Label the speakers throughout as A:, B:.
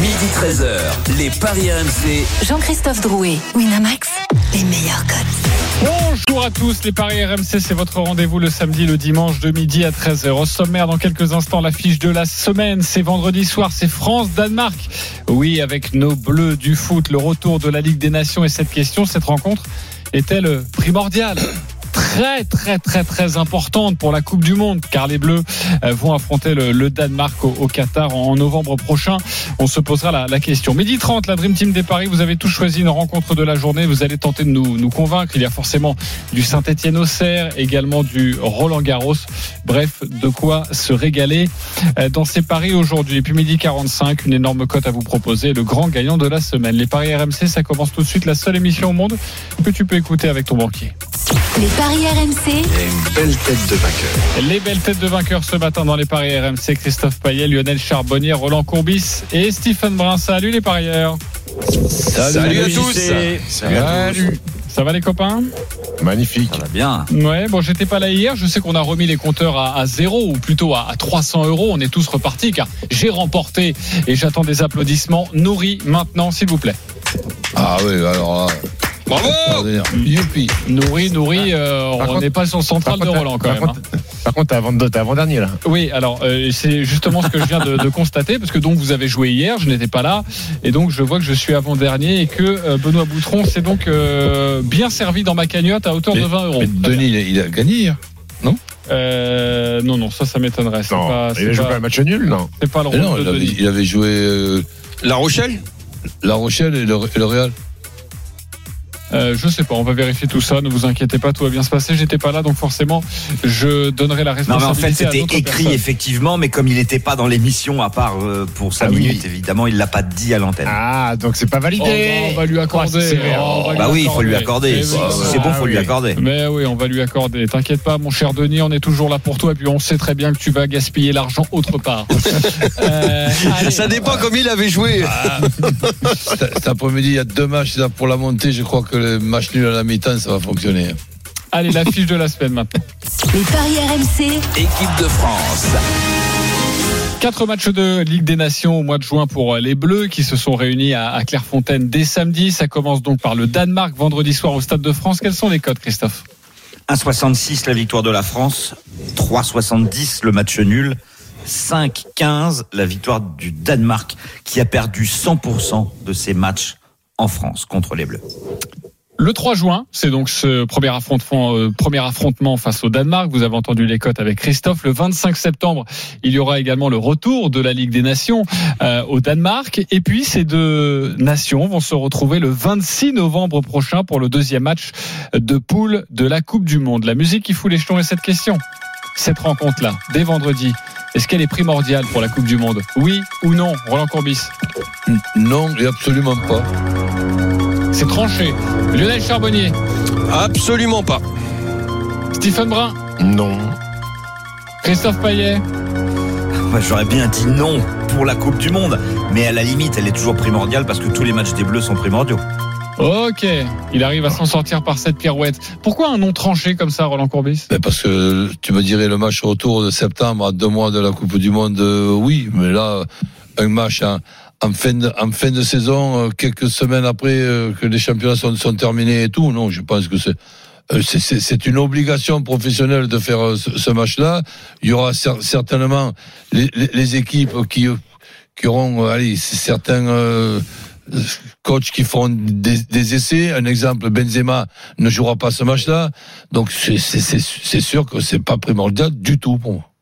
A: Midi 13h, les Paris RMC.
B: Jean-Christophe Drouet, Winamax, les meilleurs codes.
C: Bonjour à tous, les Paris RMC, c'est votre rendez-vous le samedi, le dimanche de midi à 13h. Au sommaire, dans quelques instants, l'affiche de la semaine, c'est vendredi soir, c'est France-Danemark. Oui, avec nos bleus du foot, le retour de la Ligue des Nations et cette question, cette rencontre est-elle primordiale? Très très très très importante pour la Coupe du Monde car les Bleus euh, vont affronter le, Danemark au, Qatar en novembre prochain. On se posera la, question. Midi 30, la Dream Team des Paris, vous avez tous choisi une rencontre de la journée. Vous allez tenter de nous, convaincre. Il y a forcément du Saint-Etienne Auxerre, également du Roland Garros. Bref, de quoi se régaler euh, dans ces paris aujourd'hui. Et puis midi 45, une énorme cote à vous proposer, le grand gagnant de la semaine. Les paris RMC, ça commence tout de suite. La seule émission au monde que tu peux écouter avec ton banquier.
B: RMC.
D: Et une belle tête de vainqueur.
C: Les belles têtes de vainqueurs ce matin dans les paris RMC. Christophe Payet, Lionel Charbonnier, Roland Courbis et Stephen Brun. Salut les parieurs.
D: Salut, Salut à tous.
C: Salut. Salut. Ça va les copains?
D: Magnifique.
A: Ça va bien.
C: Ouais, bon, j'étais pas là hier. Je sais qu'on a remis les compteurs à, à zéro ou plutôt à, à, 300 euros. On est tous repartis car j'ai remporté et j'attends des applaudissements. Nourri maintenant, s'il vous plaît.
D: Ah oui, alors.
C: Bravo
D: Youpi
C: Nourri, nourri, euh, on n'est pas sur le central de Roland quand
E: par
C: même.
E: Contre, hein. Par contre, t'es avant, avant dernier là.
C: Oui, alors euh, c'est justement ce que je viens de, de, constater parce que donc vous avez joué hier, je n'étais pas là et donc je vois que je suis avant dernier et que euh, Benoît Boutron s'est donc euh, bien servi dans ma cagnotte à hauteur
D: mais,
C: de 20 euros.
D: Mais Denis, il a, il a gagné hier, non?
C: Euh, non, non, ça, ça m'étonnerait.
E: Non,
C: pas,
E: il a joué pas un match nul, non
C: C'est pas le rôle
D: non,
C: de
D: il avait,
C: Denis.
D: il avait joué euh,
F: La Rochelle?
D: La Rochelle et le, et le Real.
C: Euh, je sais pas, on va vérifier tout ça. Ne vous inquiétez pas, tout va bien se passer. J'étais pas là, donc forcément, je donnerai la
A: Non, mais
C: responsabilité.
A: en fait, c'était écrit
C: personnes.
A: effectivement, mais comme il n'était pas dans l'émission, à part euh, pour 5
E: Ah oui.
A: minutes, évidemment, il l'a pas dit à l'antenne.
E: Ah, donc c'est pas
C: Oh,
E: validé.
C: bon, on va lui accorder.
E: Oh, sévère.
C: Oh,
A: bah
C: lui
A: oui, il faut lui accorder.
C: Eh
A: Si c'est bon, faut
E: ah
A: lui
E: oui.
A: accorder.
C: Mais oui, on va lui accorder. T'inquiète pas, mon cher Denis, on est toujours là pour toi. Et puis on sait très bien que tu vas gaspiller l'argent autre part. Euh, allez.
F: Ça dépend comme il avait joué.
D: Cet cet après-midi, il y a deux matchs pour la montée. Je crois que le match nul à la mi-temps, ça va fonctionner.
C: Allez, l'affiche de la semaine maintenant.
B: Les paris RMC.
A: Équipe de France.
C: Quatre matchs de Ligue des Nations au mois de juin pour les Bleus qui se sont réunis à, à Clairefontaine dès samedi. Ça commence donc par le Danemark vendredi soir au Stade de France. Quels sont les codes, Christophe?
A: 1,66 la victoire de la France, 3,70 le match nul, 5,15 la victoire du Danemark qui a perdu 100% de ses matchs en France contre les Bleus.
C: Le 3 juin, c'est donc ce premier affrontement, euh, premier affrontement face au Danemark. Vous avez entendu les cotes avec Christophe. Le 25 septembre, il y aura également le retour de la Ligue des Nations euh, au Danemark. Et puis ces deux nations vont se retrouver le 26 novembre prochain pour le deuxième match de poule de la Coupe du Monde. La musique qui fout les jetons est cette question. Cette rencontre-là, dès vendredi, est-ce qu'elle est primordiale pour la Coupe du Monde? Oui ou non Roland Courbis?
D: Non, et absolument pas.
C: C'est tranché. Lionel Charbonnier,
F: Absolument pas.
C: Stephen Brun,
E: Non.
C: Christophe Payet?
A: Moi, j'aurais bien dit non pour la Coupe du Monde, mais à la limite, elle est toujours primordiale parce que tous les matchs des Bleus sont primordiaux.
C: Ok, il arrive à s'en sortir par cette pirouette. Pourquoi un nom tranché comme ça, Roland Courbis?
D: Parce que tu me dirais le match retour de septembre à deux mois de la Coupe du Monde, euh, oui, mais là, un match en, fin, de, saison, euh, quelques semaines après euh, que les championnats sont, terminés et tout, non, je pense que c'est. une obligation professionnelle de faire ce, match-là. Il y aura cer- certainement les, équipes qui, auront, allez, certains coachs qui font des, essais. Un exemple, Benzema ne jouera pas ce match-là. Donc c'est sûr que c'est pas primordial du tout pour moi.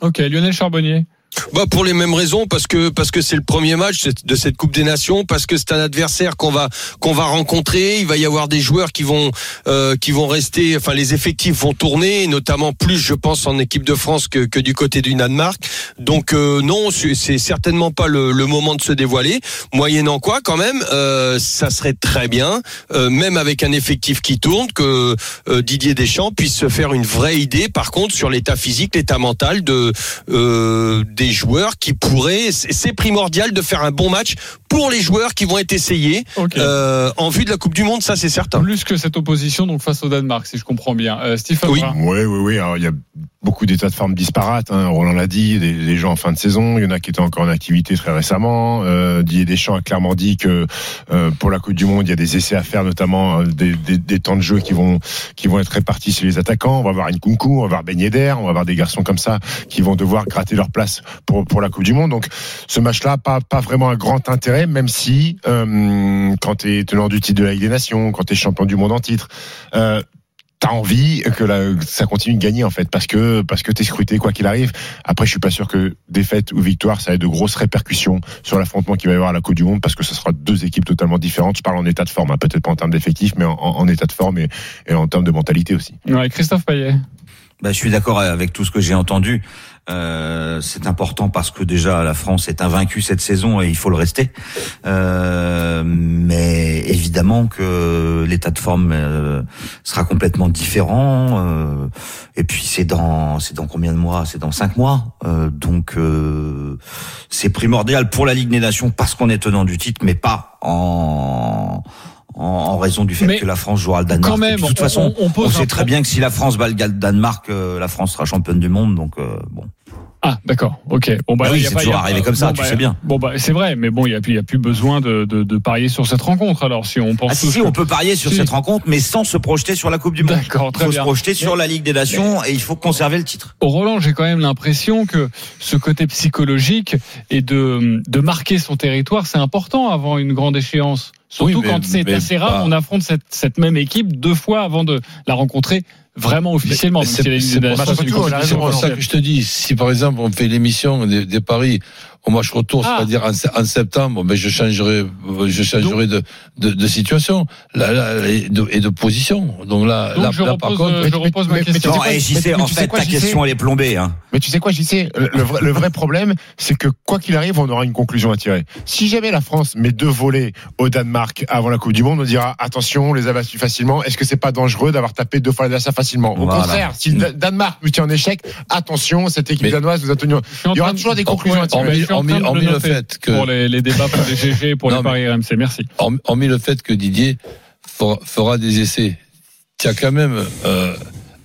C: Ok, Lionel Charbonnier.
F: Bah pour les mêmes raisons parce que parce que c'est le premier match de cette Coupe des Nations parce que c'est un adversaire qu'on va qu'on va rencontrer. Il va y avoir des joueurs qui vont euh, qui vont rester enfin les effectifs vont tourner notamment plus je pense en équipe de France que, que du côté du Danemark. Donc euh, non c'est certainement pas le, le moment de se dévoiler. Moyennant quoi quand même euh, ça serait très bien euh, même avec un effectif qui tourne que euh, Didier Deschamps puisse se faire une vraie idée par contre sur l'état physique l'état mental de euh, des joueurs qui pourraient. C'est c'est primordial de faire un bon match pour les joueurs qui vont être essayés euh, en vue de la Coupe du Monde. Ça, c'est certain.
C: Plus que cette opposition donc face au Danemark, si je comprends bien. Euh, Stephen.
F: Oui,
E: oui, oui. Alors, il y a beaucoup d'états de forme disparates. Hein. Roland l'a dit, des, gens en fin de saison. Il y en a qui étaient encore en activité très récemment. Euh, Didier Deschamps a clairement dit que euh, pour la Coupe du Monde, il y a des essais à faire, notamment euh, des, des, des temps de jeu qui vont qui vont être répartis sur les attaquants. On va avoir Nkunku, on va avoir Ben Yedder, on va avoir des garçons comme ça qui vont devoir gratter leur place pour pour la Coupe du Monde. Donc ce match-là, pas pas vraiment un grand intérêt, même si euh, quand tu es tenant du titre de la Ligue des Nations, quand tu es champion du monde en titre. T'as envie que la- que ça continue de gagner en fait parce que parce que t'es scruté quoi qu'il arrive. Après, je suis pas sûr que défaite ou victoire ça ait de grosses répercussions sur l'affrontement qu'il va y avoir à la Coupe du Monde parce que ce sera deux équipes totalement différentes. Je parle en état de forme, hein, peut-être pas en termes d'effectifs, mais en, en- en état de forme et, et en termes de mentalité aussi.
C: Ouais, Christophe Payet.
A: Bah, je suis d'accord avec tout ce que j'ai entendu. Euh, c'est important parce que déjà la France est invaincue cette saison et il faut le rester. Euh, mais évidemment que l'état de forme euh, sera complètement différent. euh, et puis c'est dans c'est dans combien de mois? C'est dans cinq mois. Euh, donc euh, c'est primordial pour la Ligue des Nations parce qu'on est tenant du titre, mais pas en en, raison du fait
C: Mais
A: que la France jouera le Danemark.
C: Quand même,
A: Et puis, de toute
C: on-
A: façon,
C: on, on
A: sait très bien que si la France bat le Danemark, euh, la France sera championne du monde. Donc euh, bon.
C: Ah, d'accord. Ok. Bon bah,
A: Bah
C: là,
A: oui,
C: il
A: c'est
C: il
A: toujours arrivé comme ça,
C: bon,
A: tu
C: bah,
A: sais bien.
C: Bon bah c'est vrai, mais bon, il y a il a plus besoin de, de, de parier sur cette rencontre. Alors si on pense
A: Ah si, si, on peut parier sur
C: Si.
A: cette rencontre, mais sans se projeter sur la Coupe du Monde.
C: D'accord,
A: Il
C: très
A: faut
C: bien.
A: se projeter sur la Ligue des Nations et il faut conserver le titre.
C: Au Roland, j'ai quand même l'impression que ce côté psychologique et de, de marquer son territoire, c'est important avant une grande échéance. Surtout
D: Oui, mais-
C: quand c'est assez rare, on affronte cette, cette même équipe deux fois avant de la rencontrer vraiment officiellement.
D: Mais c'est-
C: la
D: pour ça
E: que-
D: je te dis, si par exemple on fait l'émission des, des paris au match retour,
C: Ah.
D: c'est-à-dire en, se- en septembre, ben je changerai, je changerai de, de, de situation là, là, et, de, et de position. Donc là,
C: Donc
D: là,
C: je
D: là, par
C: repose,
D: contre,
C: je repose ma
E: mais- mais-
C: question.
A: Non,
E: quoi,
A: et j'y
E: mais-
A: sais,
E: mais
A: en fait,
E: quoi,
A: ta question, elle est plombée. Hein.
E: Mais tu sais quoi, j'y sais, le, le vrai, le vrai problème, c'est que quoi qu'il arrive, on aura une conclusion à tirer. Si jamais la France met deux volets au Danemark avant la Coupe du Monde, on dira attention, on les a battus facilement. Est-ce que c'est pas dangereux d'avoir tapé deux fois l'adversaire facilement Au
A: Voilà.
E: contraire, si le Da- Danemark nous tient en échec, attention, cette équipe
D: Mais-
E: danoise nous a tenu.
C: En
E: Il y aura toujours des conclusions à tirer.
C: en le
D: fait que,
C: pour les, les débats pour les GG et pour
D: Non,
C: les paris RMC. Merci.
D: hormis, hormis le fait que Didier fera, fera des essais, tu as quand même euh,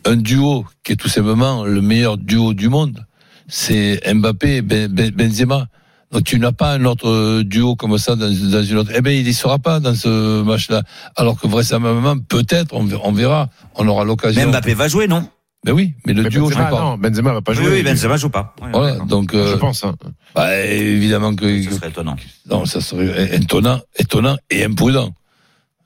D: un duo qui est tout simplement le meilleur duo du monde. C'est Mbappé et Ben- Ben- Benzema. Donc tu n'as pas un autre euh, duo comme ça dans, dans une autre. Eh ben il y sera pas dans ce match-là. Alors que vraisemblablement, peut-être, on, ver- on verra, on aura l'occasion.
A: Même Mbappé va jouer, non?
D: Ben oui, mais le
E: Mais
D: duo, je
E: Benzema,
D: sais pas.
E: non, Benzema va pas
A: Oui,
E: jouer.
A: oui, Benzema joue pas. Oui,
D: Voilà, donc
E: Je
D: euh,
E: pense. hein.
D: bah, évidemment que,
A: Ce serait étonnant.
D: non, ça serait étonnant, étonnant et imprudent.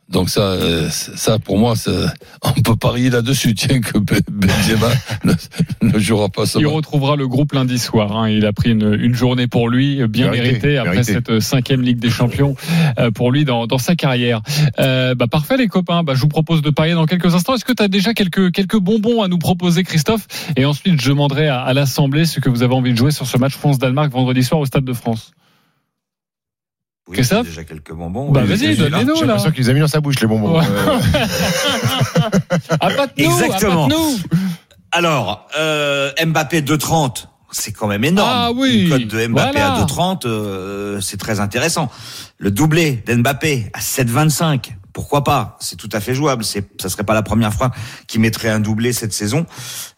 D: Donc ça, euh, ça pour moi, ça- on peut parier là-dessus. Tiens que Ben- Benzema ne, ne jouera pas ce
C: Il retrouvera le groupe lundi soir. hein. Il a pris une, une journée pour lui, bien
E: Mérité,
C: méritée, après
E: mérité.
C: cette cinquième Ligue des Champions euh, pour lui dans, dans sa carrière. Euh, bah, parfait les copains. Bah, je vous propose de parier dans quelques instants. Est-ce que tu as déjà quelques, quelques bonbons à nous proposer, Christophe? Et ensuite, je demanderai à, à l'Assemblée ce que vous avez envie de jouer sur ce match France-Danemark vendredi soir au Stade de France.
A: Oui,
C: Christophe
A: j'ai déjà quelques bonbons.
C: Bah,
A: Oui,
C: vas-y, donne-les-nous.
E: J'ai
C: là.
E: l'impression qu'il les a mis dans sa bouche, les bonbons.
C: Ouais.
E: Euh,
C: pas de nous,
A: Exactement.
C: nous.
A: Alors, euh, Mbappé 2,30, c'est quand même énorme.
C: Ah oui,
A: Une cote de Mbappé
C: voilà.
A: à 2,30, euh, c'est très intéressant. Le doublé d'Mbappé à 7,25, pourquoi pas? C'est tout à fait jouable. C'est, ça serait pas la première fois qu'il mettrait un doublé cette saison.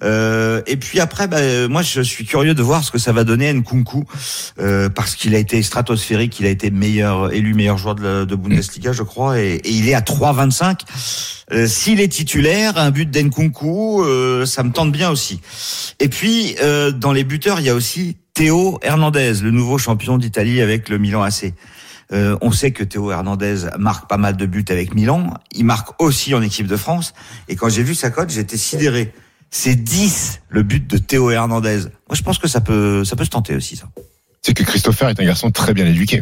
A: Euh, et puis après, bah, euh, moi, je suis curieux de voir ce que ça va donner à Nkunku, euh, parce qu'il a été stratosphérique, il a été meilleur élu meilleur joueur de, la- de Bundesliga, je crois, et, et il est à 3,25. Euh, S'il est titulaire, un but d'Nkunku, euh, ça me tente bien aussi. Et puis, euh, dans les buteurs, il y a aussi Théo Hernandez, le nouveau champion d'Italie avec le Milan AC. Euh, on sait que Théo Hernandez marque pas mal de buts avec Milan. Il marque aussi en équipe de France. Et quand j'ai vu sa cote, j'étais sidéré. C'est 10 le but de Théo Hernandez. Moi, je pense que ça peut, ça peut se tenter aussi, ça.
E: C'est que Christopher est un garçon très bien éduqué.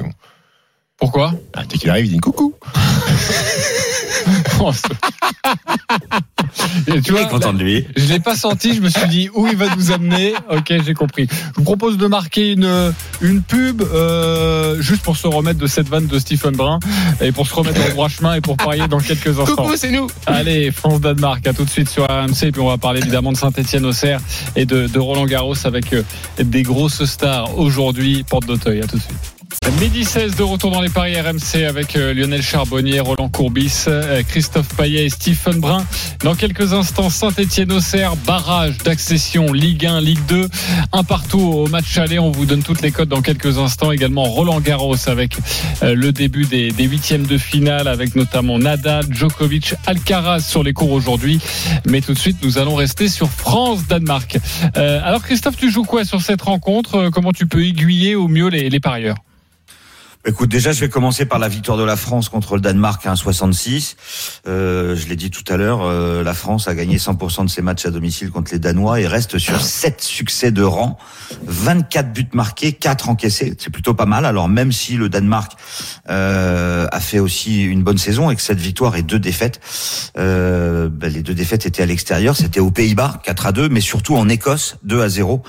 C: Pourquoi?
E: Ah, dès qu'il arrive, il dit coucou.
C: Et tu vois,
A: content de lui.
C: Je l'ai pas senti, je me suis dit où il va nous amener? Ok, j'ai compris. Je vous propose de marquer une, une pub euh, juste pour se remettre de cette vanne de Stephen Brun et pour se remettre au droit chemin et pour parier dans quelques instants.
G: Coucou, c'est nous.
C: Allez, France-Danemark, à tout de suite sur RMC. Et puis on va parler évidemment de Saint-Etienne-Auxerre et de, de Roland Garros avec euh, des grosses stars aujourd'hui, porte d'Auteuil. À tout de suite. Midi 16 de retour dans les paris RMC avec euh, Lionel Charbonnier, Roland Courbis, euh, Christophe Payet et Stephen Brun. Dans quelques instants, Saint-Etienne-Auxerre, barrage d'accession Ligue 1, Ligue 2, un partout au match aller. On vous donne toutes les codes dans quelques instants. Également Roland Garros avec euh, le début des, huitièmes de finale avec notamment Nadal, Djokovic, Alcaraz sur les cours aujourd'hui. Mais tout de suite, nous allons rester sur France-Danemark. Alors Christophe, tu joues quoi sur cette rencontre? Comment tu peux aiguiller au mieux les parieurs?
A: Écoute, déjà, je vais commencer par la victoire de la France contre le Danemark à 1,66. Euh, je l'ai dit tout à l'heure, euh, la France a gagné 100% de ses matchs à domicile contre les Danois et reste sur 7 succès de rang, 24 buts marqués, 4 encaissés. C'est plutôt pas mal. Alors même si le Danemark euh, a fait aussi une bonne saison et que cette victoire et deux défaites, euh, ben, les deux défaites étaient à l'extérieur, c'était aux Pays-Bas 4 à 2, mais surtout en Écosse 2 à 0.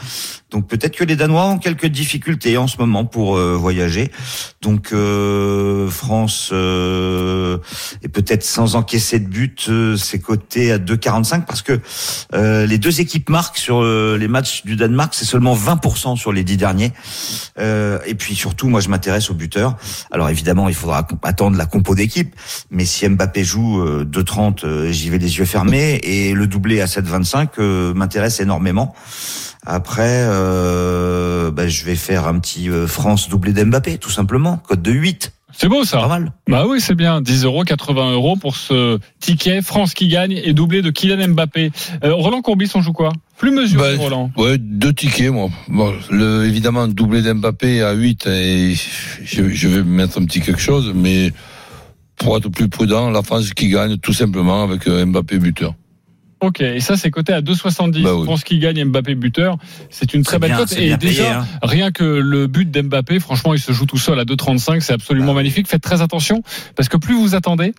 A: Donc peut-être que les Danois ont quelques difficultés en ce moment pour euh, voyager. Donc euh, France euh, est peut-être sans encaisser de but, euh, c'est coté à 2,45 parce que les deux équipes marquent sur les matchs du Danemark, c'est seulement 20% sur les dix derniers. Et puis surtout, moi je m'intéresse aux buteurs. Alors évidemment, il faudra attendre la compo d'équipe, mais si Mbappé joue euh, 2,30, euh, j'y vais les yeux fermés et le doublé à 7,25 euh, m'intéresse énormément. Après, euh, bah, je vais faire un petit euh, France doublé d'Mbappé, tout simplement. Code de 8.
C: C'est beau
A: Pas
C: ça.
A: mal.
C: Bah oui, c'est bien. 10 euros, 80 euros pour ce ticket. France qui gagne et doublé de Kylian Mbappé. Euh, Roland Courbis, on joue quoi? Plus mesuré,
D: Bah,
C: Roland.
D: Ouais, deux tickets, moi. Bon, le, évidemment, doublé d'Mbappé à 8, et je, je vais mettre un petit quelque chose, mais pour être plus prudent, la France qui gagne tout simplement avec euh, Mbappé buteur.
C: Ok, et ça c'est coté à 2,70.
D: Bah oui.
C: France qui gagne Mbappé buteur. C'est une très belle
A: bien,
C: cote. Et
A: bien payé,
C: déjà,
A: hein.
C: rien que le but d'Mbappé, franchement, il se joue tout seul à 2,35. C'est absolument
A: Bah oui.
C: magnifique. Faites très attention parce que plus vous attendez.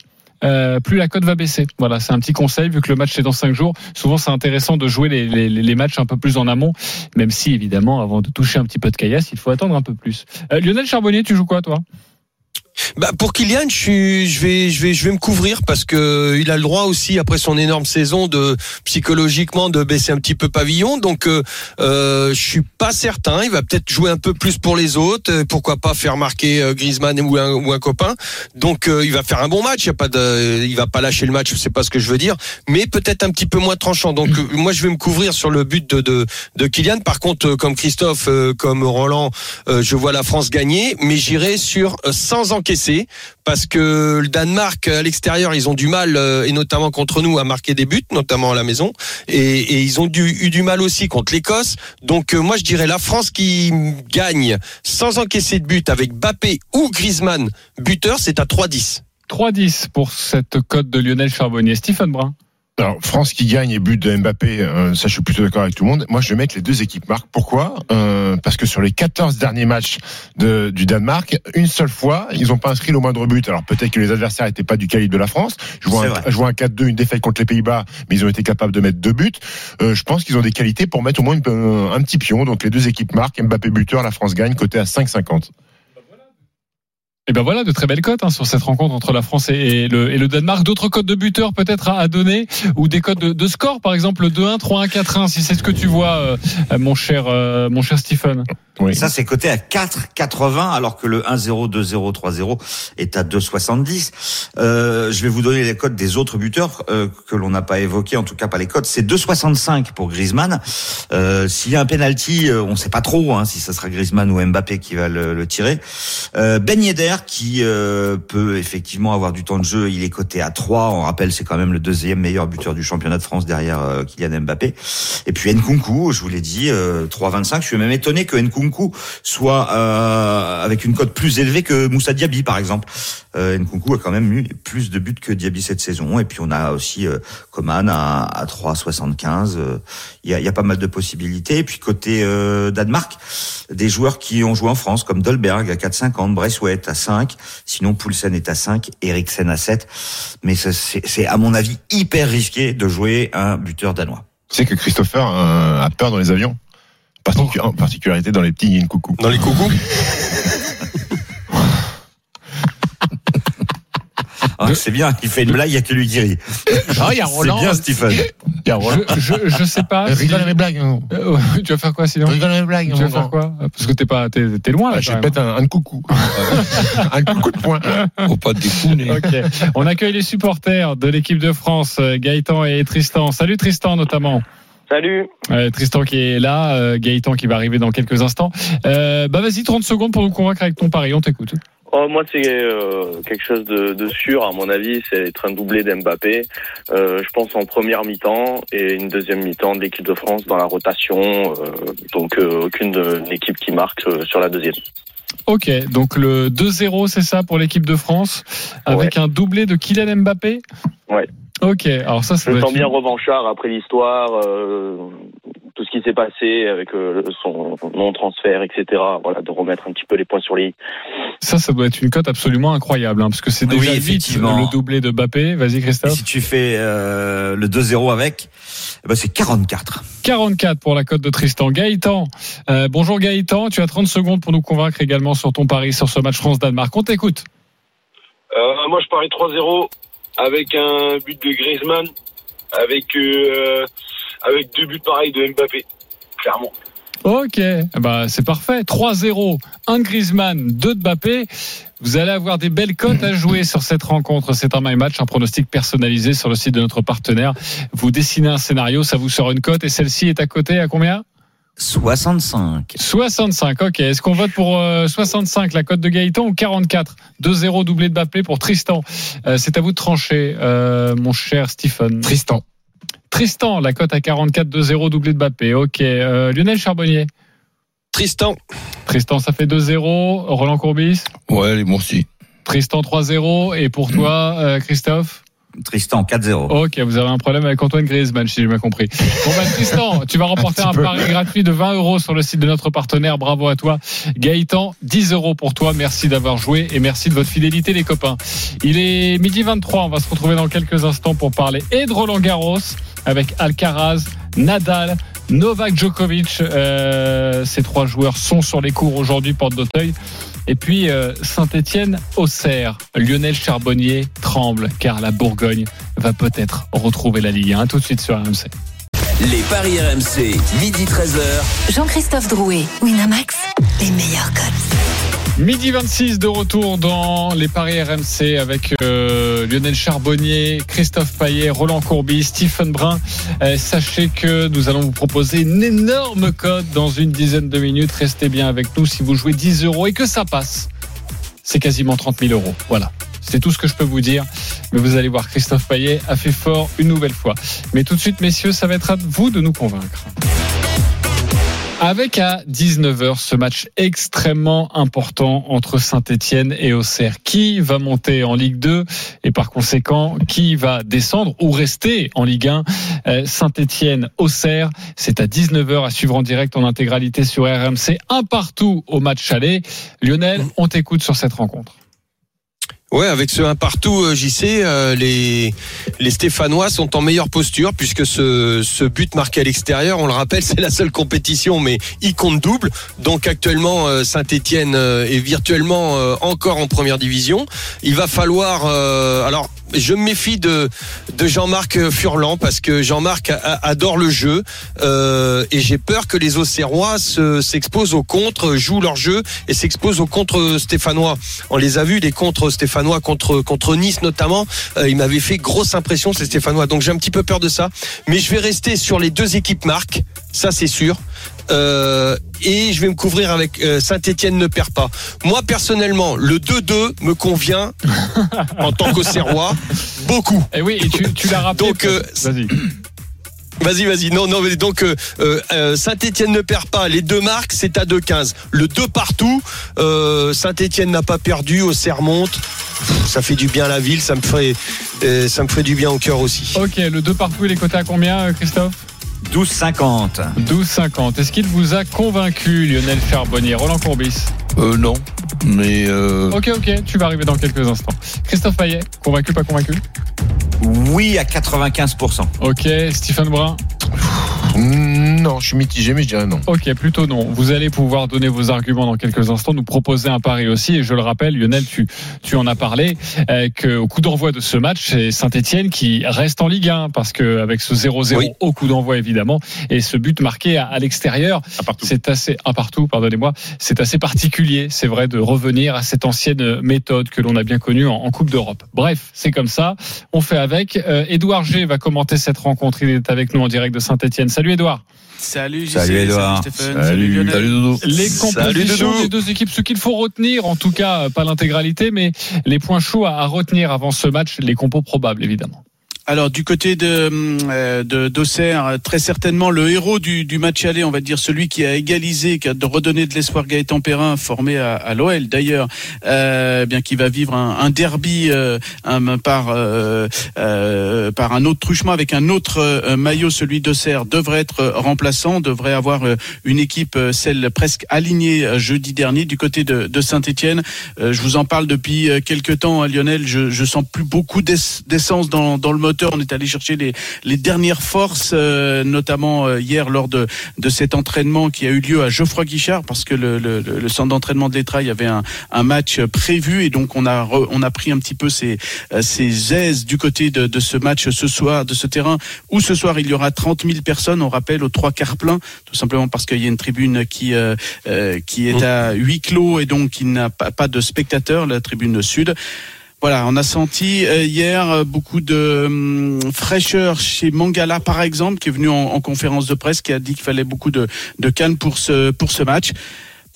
C: euh, plus la cote va baisser. Voilà, c'est un petit conseil vu que le match est dans 5 jours. Souvent, c'est intéressant de jouer les, les, les matchs un peu plus en amont, même si évidemment, avant de toucher un petit peu de caillasse, il faut attendre un peu plus. Euh, Lionel Charbonnier, tu joues quoi, toi?
F: Bah pour Kylian, je suis, je vais, je vais, je vais me couvrir parce que il a le droit aussi après son énorme saison de psychologiquement de baisser un petit peu pavillon. Donc euh, euh, je suis pas certain. Il va peut-être jouer un peu plus pour les autres. Euh, Pourquoi pas faire marquer euh, Griezmann ou un, ou un copain. Donc euh, il va faire un bon match. Il y a pas de, il va pas lâcher le match. Je sais pas ce que je veux dire, mais peut-être un petit peu moins tranchant. Donc euh, moi je vais me couvrir sur le but de de, de Kylian. Par contre, euh, comme Christophe, euh, comme Roland, euh, je vois la France gagner, mais j'irai sur euh, sans encaisser parce que le Danemark à l'extérieur ils ont du mal euh, et notamment contre nous à marquer des buts, notamment à la maison, et, ils ont eu du mal aussi contre l'Écosse. Donc euh, moi je dirais la France qui gagne sans encaisser de but avec Bappé ou Griezmann buteur, c'est à 3-10.
C: 3,10 pour cette cote de Lionel Charbonnier. Stephen Brun.
E: Alors, France qui gagne et but de Mbappé, euh, ça je suis plutôt d'accord avec tout le monde. Moi je vais mettre les deux équipes marques. Pourquoi? Euh, Parce que sur les 14 derniers matchs de, du Danemark, une seule fois, ils n'ont pas inscrit le moindre but. Alors peut-être que les adversaires n'étaient pas du calibre de la France. Je vois, un, je vois un 4-2, une défaite contre les Pays-Bas, mais ils ont été capables de mettre deux buts. Euh, je pense qu'ils ont des qualités pour mettre au moins une- un petit pion. Donc les deux équipes marquent, Mbappé buteur, la France gagne, côté à 5,50.
C: Et ben voilà, de très belles cotes hein, sur cette rencontre entre la France et- le, et le Danemark. D'autres cotes de buteurs peut-être à, à donner ou des cotes de, de score, par exemple le 2-1, 3-1, 4-1, si c'est ce que tu vois, euh, mon cher, euh, mon cher Stephen.
E: Oui.
A: Ça, c'est coté à 4,80 alors que le 1-0, 2-0, 3-0 est à 2,70. Euh, je vais vous donner les codes des autres buteurs euh, que l'on n'a pas évoqués, en tout cas pas les codes. C'est 2,65 pour Griezmann. Euh, S'il y a un penalty, euh, on sait pas trop hein, si ça sera Griezmann ou Mbappé qui va le, le tirer. Euh, ben Yedder qui euh, peut effectivement avoir du temps de jeu, il est coté à 3. On rappelle, c'est quand même le deuxième meilleur buteur du championnat de France derrière Kylian Mbappé. Et puis Nkunku, je vous l'ai dit, euh, 3,25. Je suis même étonné que Nkunku Nkunku soit euh, avec une cote plus élevée que Moussa Diaby par exemple. Euh, Nkunku a quand même eu plus de buts que Diaby cette saison et puis on a aussi euh, Coman à, à 3,75. Euh, Il y, a, y a pas mal de possibilités. Et puis côté euh, Danemark, des joueurs qui ont joué en France comme Dolberg à 4,50, Braithwaite à 5, sinon Poulsen est à 5, Eriksen à 7. Mais c'est, à mon avis hyper risqué de jouer un buteur danois.
E: Tu sais que Christopher euh, a peur dans les avions Particu- en particularité dans les petits coucou.
F: Dans les coucous
A: Ah, c'est bien, il fait une blague, il y a que lui qui rit.
C: Ah, il y a
A: C'est bien Stephen.
C: Je, je, je sais pas. si-
E: Rigole les blagues. hein.
C: Euh, tu vas faire quoi sinon
E: Rigole les blagues.
C: Tu vas faire quoi Parce que t'es pas, t'es, t'es loin là.
E: Ah, Je
C: quand
E: pète un, un coucou. un coucou de poing.
D: Faut pas te découner.
C: même. Ok. On accueille les supporters de l'équipe de France, euh, Gaëtan et Tristan. Salut Tristan notamment.
G: Salut.
C: Euh, Tristan qui est là, euh, Gaëtan qui va arriver dans quelques instants. Euh, bah vas-y, 30 secondes pour nous convaincre avec ton pari, on t'écoute.
G: Oh, moi, c'est euh, quelque chose de, de sûr, à mon avis, c'est être un doublé d'Mbappé. Euh, je pense en première mi-temps et une deuxième mi-temps de l'équipe de France dans la rotation. euh, donc, euh, aucune de- équipe qui marque euh, sur la deuxième.
C: Ok, donc le 2-0, c'est ça pour l'équipe de France, avec un doublé de Kylian Mbappé?
G: Ouais.
C: Ok, alors ça, ça
G: Je sens
C: être-
G: bien revanchard après l'histoire, euh, tout ce qui s'est passé avec euh, son non-transfert, etc. Voilà, de remettre un petit peu les points sur les i.
C: ça, ça doit être une cote absolument incroyable, hein, parce que c'est
A: Oui,
C: déjà vite
A: effectivement.
C: le doublé de Mbappé. Vas-y
A: Et
C: Christophe.
A: si tu fais euh, le 2-0 avec, eh ben c'est 44.
C: 44 pour la cote de Tristan. Gaëtan, euh, bonjour Gaëtan, tu as 30 secondes pour nous convaincre également sur ton pari sur ce match France-Danemark. On t'écoute.
H: Euh, moi, je parie 3-0 avec un but de Griezmann, avec euh, avec deux buts pareils de Mbappé, clairement.
C: Ok, bah c'est parfait. 3-0, un de Griezmann, deux de Mbappé. Vous allez avoir des belles cotes à jouer sur cette rencontre. C'est un my match, un pronostic personnalisé sur le site de notre partenaire. Vous dessinez un scénario, ça vous sort une cote et celle-ci est à côté à combien?
A: 65.
C: 65, ok. Est-ce qu'on vote pour euh, 65, la cote de Gaëtan, ou 44 2-0 doublé de Mbappé pour Tristan? Euh, C'est à vous de trancher, euh, mon cher Stephen.
E: Tristan.
C: Tristan, la cote à 44 2-0 doublé de Mbappé. Ok. Euh, Lionel Charbonnier.
F: Tristan
C: Tristan, ça fait 2-0. Roland Courbis.
D: Ouais, les aussi.
C: Tristan 3-0. Et pour toi, euh, Christophe?
A: Tristan 4-0.
C: Ok, vous avez un problème avec Antoine Griezmann, si j'ai bien compris. Bon, bah, Tristan, tu vas remporter un, pari gratuit de 20 euros sur le site de notre partenaire. Bravo à toi. Gaëtan, 10 euros pour toi. Merci d'avoir joué et merci de votre fidélité, les copains. Il est midi 23. On va se retrouver dans quelques instants pour parler et de Roland Garros avec Alcaraz, Nadal, Novak Djokovic. Euh, ces trois joueurs sont sur les cours aujourd'hui, porte d'Auteuil. Et puis euh, Saint-Étienne, Auxerre, Lionel Charbonnier tremble car la Bourgogne va peut-être retrouver la Ligue 1. À tout de suite sur RMC.
I: Les paris RMC, midi 13h.
B: Jean-Christophe Drouet, Winamax, les meilleurs cotes.
C: Midi 26 de retour dans les paris RMC avec euh, Lionel Charbonnier, Christophe Paillet, Roland Courbis, Stephen Brun. Euh, sachez que nous allons vous proposer une énorme cote dans une dizaine de minutes. Restez bien avec nous si vous jouez 10 euros et que ça passe. C'est quasiment 30 000 euros. Voilà. C'est tout ce que je peux vous dire. Mais vous allez voir, Christophe Paillet a fait fort une nouvelle fois. Mais tout de suite, messieurs, ça va être à vous de nous convaincre. Avec à 19h ce match extrêmement important entre Saint-Etienne et Auxerre. Qui va monter en Ligue 2 et par conséquent qui va descendre ou rester en Ligue 1 Euh, Saint-Etienne, Auxerre, c'est à 19h à suivre en direct en intégralité sur RMC. Un partout au match aller. Lionel, on t'écoute sur cette rencontre.
F: Ouais, avec ce 1 partout, euh, JC, euh, les, les Stéphanois sont en meilleure posture puisque ce, ce but marqué à l'extérieur, on le rappelle, c'est la seule compétition, mais il compte double. Donc actuellement, euh, Saint-Etienne est virtuellement euh, encore en première division. Il va falloir... euh, alors, je me méfie de, de Jean-Marc Furlan parce que Jean-Marc adore le jeu euh, et j'ai peur que les Auxerrois se- s'exposent au contre, jouent leur jeu et s'exposent au contre stéphanois. On les a vus, les contre stéphanois contre, contre Nice notamment. Euh, ils m'avaient fait grosse impression ces stéphanois. Donc j'ai un petit peu peur de ça. Mais je vais rester sur les deux équipes marques, ça c'est sûr. Euh, et je vais me couvrir avec euh, Saint-Etienne ne perd pas. Moi personnellement, le 2-2 me convient en tant qu'Auxerrois beaucoup.
C: Et oui, et tu, tu l'as rappelé.
F: Donc, euh,
C: Vas-y.
F: Vas-y, vas-y. Non, non, mais donc Saint-Etienne ne perd pas. Les deux marques, c'est à 2,15. Le 2 partout. Saint-Etienne n'a pas perdu. Au monte. Ça fait du bien à la ville. Ça me ferait, ça me ferait du bien au cœur aussi.
C: Ok, le 2 partout, il est coté à combien, Christophe?
A: 12,50.
C: 12,50. Est-ce qu'il vous a convaincu, Lionel Charbonnier Roland Courbis?
D: Euh, non. Mais euh,
C: Ok, ok, tu vas arriver dans quelques instants. Christophe Payet, convaincu, pas convaincu?
A: Oui, à 95%.
C: Ok, Stephen Brun?
E: Non, je suis mitigé, mais je dirais non.
C: Ok, plutôt non. Vous allez pouvoir donner vos arguments dans quelques instants, nous proposer un pari aussi. Et je le rappelle, Lionel, tu, tu en as parlé, euh, qu'au coup d'envoi de ce match, c'est Saint-Etienne qui reste en Ligue 1, parce que avec ce 0-0
F: Oui.
C: au coup d'envoi, évidemment, et ce but marqué à, à l'extérieur, c'est assez, un partout, pardonnez-moi, c'est assez particulier, c'est vrai, de revenir à cette ancienne méthode que l'on a bien connue en, en Coupe d'Europe. Bref, c'est comme ça, on fait avec. Euh, Édouard G va commenter cette rencontre, il est avec nous en direct de Saint-Etienne. Salut
J: Salut, JC,
A: Salut, Edouard.
J: Stéphane,
E: Salut.
J: salut Lionel.
D: salut Doudou.
C: Les compositions
F: Doudou.
C: des deux équipes, ce qu'il faut retenir, en tout cas pas l'intégralité, mais les points chauds à à retenir avant ce match, les compos probables évidemment.
J: Alors du côté de euh, d'Auxerre, très certainement le héros du, du match aller, on va dire celui qui a égalisé, qui a redonné de l'espoir Gaëtan Perrin, formé à, à l'OL d'ailleurs, euh, bien qui va vivre un, un derby euh, par euh, euh, par un autre truchement avec un autre euh, maillot, celui d'Auxerre devrait être remplaçant, devrait avoir une équipe celle presque alignée jeudi dernier du côté de, de Saint-Étienne. Je vous en parle depuis quelques temps, hein, Lionel. Je, je sens plus beaucoup d'ess- d'essence dans, dans le moteur. On est allé chercher les, les dernières forces, euh, notamment euh, hier lors de, de cet entraînement qui a eu lieu à Geoffroy Guichard, parce que le, le, le- centre d'entraînement de l'Etrail avait un, un match prévu et donc on a re- on a pris un petit peu ces euh, ces aises du côté de, de ce match ce soir, de ce terrain où ce soir il y aura 30 000 personnes. On rappelle aux trois quarts pleins, tout simplement parce qu'il y a une tribune qui euh, euh, qui est à huis clos et donc qui n'a pas, pas de spectateurs, la tribune sud. Voilà, on a senti euh, hier euh, beaucoup de hum, fraîcheur chez Mangala par exemple, qui est venu en, en conférence de presse, qui a dit qu'il fallait beaucoup de, de cannes pour ce pour ce match.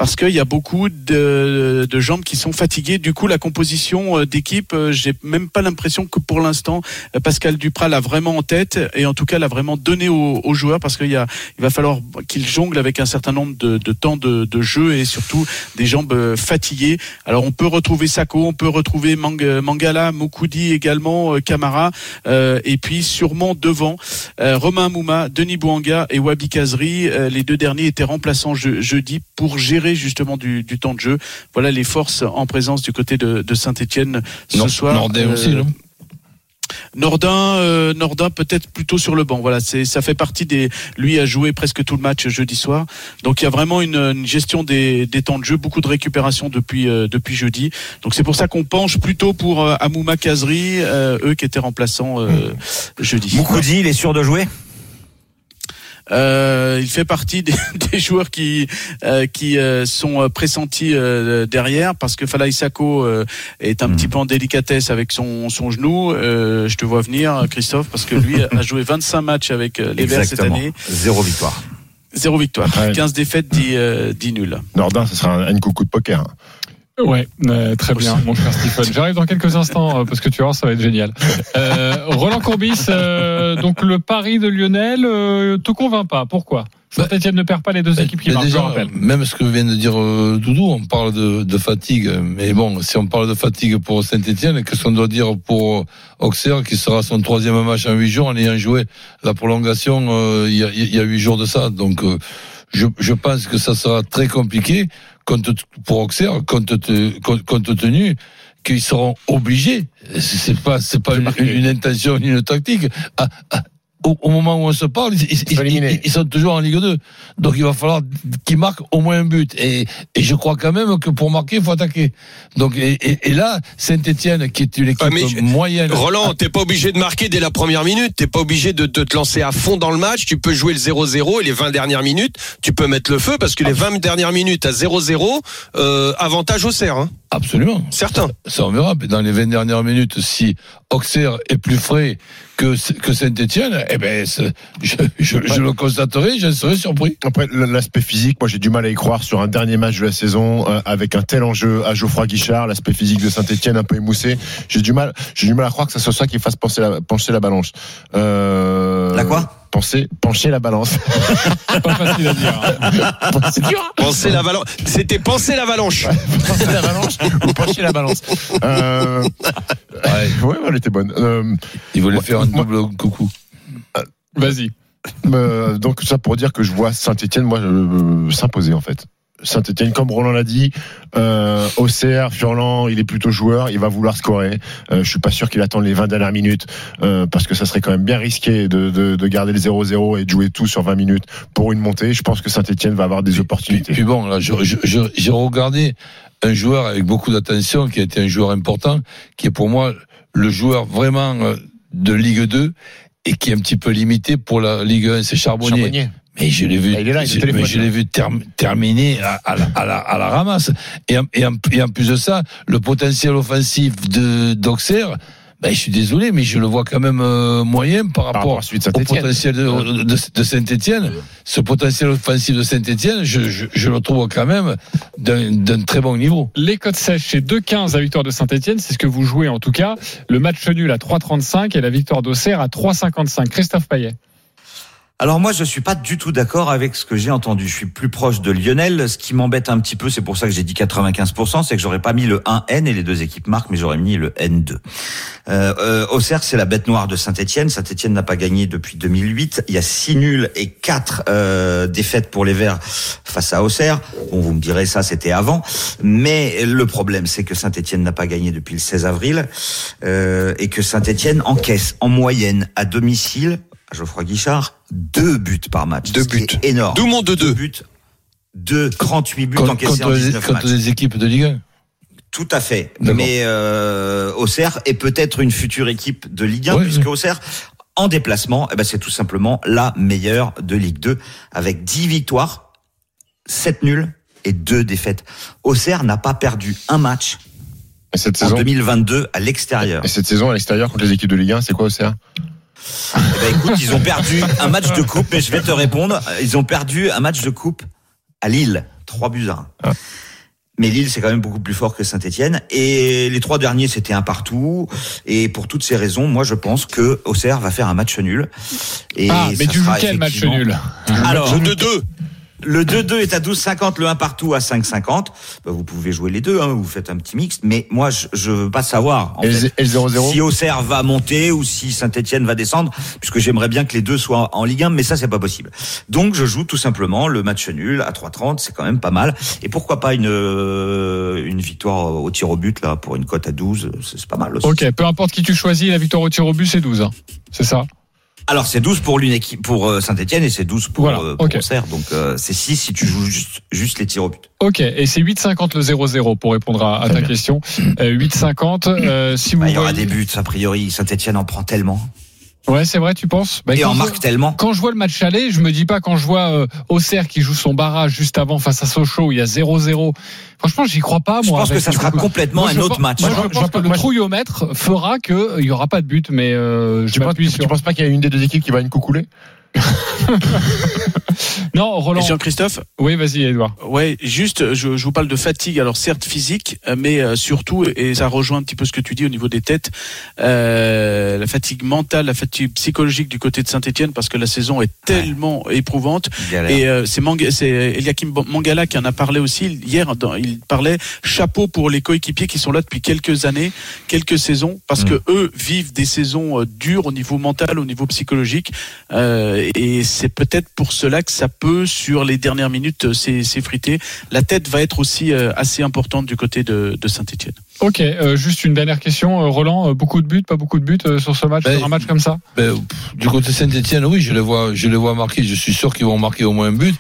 J: Parce qu'il y a beaucoup de, jambes qui sont fatiguées. Du coup, la composition euh, d'équipe, euh, j'ai même pas l'impression que pour l'instant, euh, Pascal Duprat l'a vraiment en tête et en tout cas l'a vraiment donné aux, joueurs parce qu'il il va falloir qu'il jongle avec un certain nombre de, temps de, jeu et surtout des jambes fatiguées. Alors on peut retrouver Sako, on peut retrouver Mang- Mangala, Mokoudi également, Camara euh, et puis sûrement devant Romain Mouma, Denis Bouanga et Wabi Kazri. Les deux derniers étaient remplaçants je- jeudi pour gérer justement du, du temps de jeu. Voilà les forces en présence du côté de, de Saint-Etienne ce
D: Nord-
J: soir.
D: Nordin
J: Euh,
D: aussi, non
J: Nordin, euh, Nordin peut-être plutôt sur le banc. Voilà, c'est ça fait partie des. Lui a joué presque tout le match jeudi soir, donc il y a vraiment une, une gestion des, des temps de jeu, beaucoup de récupération depuis euh, depuis jeudi. Donc c'est pour ça qu'on penche plutôt pour euh, Amouma Kazri, euh, eux qui étaient remplaçants euh, jeudi.
A: Moukoudi, il est sûr de jouer?
J: Euh, il fait partie des, des joueurs qui euh, qui euh, sont euh, pressentis euh, derrière parce que Falaï Sako euh, est un petit peu en délicatesse avec son son genou. Euh, je te vois venir, Christophe, parce que lui a joué 25 matchs avec euh, les Verts cette année,
A: Zéro victoire.
J: zéro victoire,
E: Ouais.
J: 15 défaites, 10, euh, 10 nuls.
E: Nordin, ça sera un, un coucou de poker. hein.
C: Ouais, euh, très bien, mon cher Stephen. J'arrive dans quelques instants euh, parce que tu vois, ça va être génial. Euh, Roland Courbis, euh, donc le pari de Lionel euh, te convainc pas. Pourquoi? Saint-Etienne ne perd pas les deux équipes qui marquent, je
D: déjà,
C: rappelle.
D: même ce que vient de dire euh, Doudou, on parle de, de fatigue. Mais bon, si on parle de fatigue pour Saint-Etienne, qu'est-ce qu'on doit dire pour Auxerre, qui sera son troisième match en huit jours, en ayant joué la prolongation il y a- il y a huit jours de ça. Donc, euh, je, je pense que ça sera très compliqué compte, pour Auxerre, compte, te- compte, tenu qu'ils seront obligés. C'est c'est pas, c'est pas une, une intention ni une tactique. À- à- au, au moment où on se parle, ils, ils-
E: sont éliminés.
D: ils- ils sont toujours en Ligue 2. Donc il va falloir qu'ils marquent au moins un but. Et, et je crois quand même que pour marquer, il faut attaquer. Donc et, et- et là, Saint-Etienne, qui est une équipe moyenne.
F: Roland, t'es pas obligé de marquer dès la première minute. T'es pas obligé de, de te lancer à fond dans le match. Tu peux jouer le 0-0 et les 20 dernières minutes, tu peux mettre le feu parce que les 20 dernières minutes à 0-0, euh, avantage au cerf. Hein.
D: Absolument.
F: Certain.
D: Ça, on verra. Mais dans les 20 dernières minutes, si Auxerre est plus frais que, que Saint-Etienne, eh ben, c'est- je, je, je le constaterai, je serai surpris.
E: Après, l'aspect physique, moi j'ai du mal à y croire sur un dernier match de la saison euh, avec un tel enjeu à Geoffroy Guichard, l'aspect physique de Saint-Etienne un peu émoussé. J'ai du mal, j'ai du mal à croire que ça soit ça qui fasse pencher la, pencher la balance. Euh,
A: La quoi?
E: Pencher penser, pencher la balance.
C: Pas facile à dire. hein.
E: C'est dur. hein
F: Penser l'avalanche. C'était penser l'avalanche.
E: pencher la balance ou pencher la balance. Euh, ouais, ouais, elle était bonne. Euh,
D: Il voulait faire un
E: moi-
D: double coucou.
C: Vas-y.
E: euh, donc ça pour dire que je vois Saint-Etienne, moi, euh, s'imposer en fait. Saint-Etienne, comme Roland l'a dit, euh, OCR, Furlan, il est plutôt joueur, il va vouloir scorer. Euh, je suis pas sûr qu'il attende les 20 dernières minutes, euh, parce que ça serait quand même bien risqué de, de, de garder le 0-0 et de jouer tout sur 20 minutes pour une montée. Je pense que Saint-Etienne va avoir des
D: Puis,
E: opportunités.
D: puis bon, là, je- je- je- j'ai regardé un joueur avec beaucoup d'attention, qui a été un joueur important, qui est pour moi le joueur vraiment euh, de Ligue 2 et qui est un petit peu limité pour la Ligue 1, c'est Charbonnier.
E: Charbonnier.
D: Mais je l'ai vu,
E: là,
D: je, l'ai vu term- terminer à, à la, à, la, à la ramasse. Et en, et, en, et en plus de ça, le potentiel offensif de d'Auxerre, ben, je suis désolé, mais je le vois quand même euh, moyen par
E: Par rapport
D: rapport
E: à celui de
D: au
E: Saint-Etienne.
D: potentiel de, de, de Saint-Etienne. Ce potentiel offensif de Saint-Etienne, je, je, je le trouve quand même d'un d'un très bon niveau.
C: Les codes sèches, c'est 2-15 la victoire de Saint-Etienne. C'est ce que vous jouez en tout cas. Le match nul à 3-35 et la victoire d'Auxerre à 3-55. Christophe Payet.
A: Alors moi, je suis pas du tout d'accord avec ce que j'ai entendu. Je suis plus proche de Lionel. Ce qui m'embête un petit peu, c'est pour ça que j'ai dit 95%, c'est que j'aurais pas mis le 1N et les deux équipes marquent, mais j'aurais mis le N2. Euh, euh, Auxerre, c'est la bête noire de Saint-Etienne. Saint-Etienne n'a pas gagné depuis 2008. Il y a six nuls et quatre euh, défaites pour les Verts face à Auxerre. Bon, vous me direz ça, c'était avant. Mais le problème, c'est que Saint-Etienne n'a pas gagné depuis le 16 avril euh, et que Saint-Etienne encaisse en moyenne à domicile, à Geoffroy Guichard, deux buts par match.
F: Deux buts.
A: énorme.
F: D'où mon 2-2.
A: Deux buts. Deux, 38 buts
D: Contre,
A: encaissés en
D: contre les,
A: 19
D: contre
A: matchs.
D: les équipes de Ligue 1.
A: Tout à fait. Mais euh, Auxerre est peut-être une future équipe de Ligue 1,
D: Oui,
A: puisque
D: oui.
A: Auxerre, en déplacement, eh ben, c'est tout simplement la meilleure de Ligue 2, avec 10 victoires, 7 nuls et 2 défaites. Auxerre n'a pas perdu un match
E: Et cette
A: en
E: saison,
A: 2022 à l'extérieur.
E: et cette saison à l'extérieur contre les équipes de Ligue 1, c'est quoi OCR
A: Eh ben, écoute, ils ont perdu un match de coupe, mais je vais te répondre. Ils ont perdu un match de coupe à Lille, 3 buts à 1.
E: Ah.
A: Mais Lille, c'est quand même beaucoup plus fort que Saint-Etienne. Et les trois derniers, c'était un partout. Et pour toutes ces raisons, moi, je pense que Auxerre va faire un match nul. Et
C: ah, mais tu joues quel match nul?
A: Alors,
F: Le 2-2.
A: Le 2-2 est à 12,50, le 1 partout à 5,50. Bah, vous pouvez jouer les deux, hein, vous faites un petit mix. Mais moi, je, je veux pas savoir. en
E: Et
A: fait.
E: le- et le 0-0
A: Si Auxerre va monter ou si Saint-Etienne va descendre, puisque j'aimerais bien que les deux soient en Ligue 1, mais ça c'est pas possible. Donc je joue tout simplement le match nul à 3,30, c'est quand même pas mal. Et pourquoi pas une euh, une victoire au tir au but là pour une cote à 12, c'est c'est pas mal aussi.
C: Ok, peu importe qui tu choisis, la victoire au tir au but, c'est 12. hein. C'est ça?
A: Alors c'est 12 pour l'une équipe pour Saint-Etienne et c'est 12 pour,
C: Voilà,
A: euh, pour
C: ok.
A: Auxerre. Donc euh, c'est 6 si tu joues juste, juste les tirs au but.
C: Ok, et c'est 8,50 le 0-0 pour répondre à, à ta
E: bien.
C: question. Euh, 8,50, euh, si vous
A: Bah, il y aura
C: voyez-
A: des buts a priori. Saint-Etienne en prend tellement
C: Ouais, c'est vrai, tu penses? Bah,
A: et
C: quand
A: en
C: je-
A: marque tellement.
C: Quand je vois le match aller, je me dis pas quand je vois euh, Auxerre qui joue son barrage juste avant face à Sochaux, il y a 0-0. Franchement, j'y crois pas.
A: Je
C: moi,
A: pense que ça sera
C: coup.
A: complètement
C: Moi,
A: un
C: je
A: autre
C: pense-
A: match.
C: Moi, je
E: je-
C: pense
E: je
C: que le
E: moi, je-
C: trouillomètre fera que il y aura pas de but, mais euh, je
E: tu, penses, tu penses pas qu'il y a une des deux équipes qui va une coucouler?
C: Non, Roland.
J: Jean-Christophe
C: Oui, vas-y, Edouard.
J: Ouais, juste, je, je vous parle de fatigue. Alors certes physique, mais euh, surtout, et ça rejoint un petit peu ce que tu dis au niveau des têtes, euh, la fatigue mentale, la fatigue psychologique du côté de Saint-Etienne, parce que la saison est tellement éprouvante.
A: Galère.
J: Et euh, c'est Mang- c'est Eliakim Mangala qui en a parlé aussi hier. Dans, il parlait chapeau pour les coéquipiers qui sont là depuis quelques années, quelques saisons, parce
A: Mm.
J: que eux vivent des saisons dures au niveau mental, au niveau psychologique. Euh, et c'est peut-être pour cela que ça peut, sur les dernières minutes, euh, s'e- s'effriter. La tête va être aussi euh, assez importante du côté de, de Saint-Etienne.
C: Ok, euh, juste une dernière question, euh, Roland. beaucoup de buts, pas beaucoup de buts euh, sur ce match,
D: Ben,
C: sur un match comme ça?
D: Ben, pff, du côté Saint-Etienne, oui, je les vois, je les vois marquer. Je suis sûr qu'ils vont marquer au moins un but.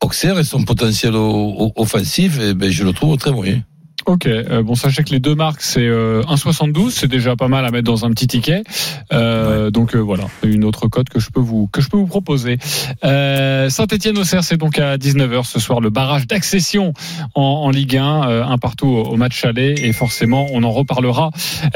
D: Auxerre et son potentiel au- au- offensif, eh ben, je le trouve très moyen.
C: Ok, euh, bon, sachez que les deux marques, c'est euh, 1,72, c'est déjà pas mal à mettre dans un petit ticket. Euh, Donc euh, voilà, une autre cote que je peux vous que je peux vous proposer. Euh, Saint-Étienne-Auxerre, c'est donc à 19h ce soir le barrage d'accession en, en Ligue 1, euh, un partout au, au match aller, et forcément on en reparlera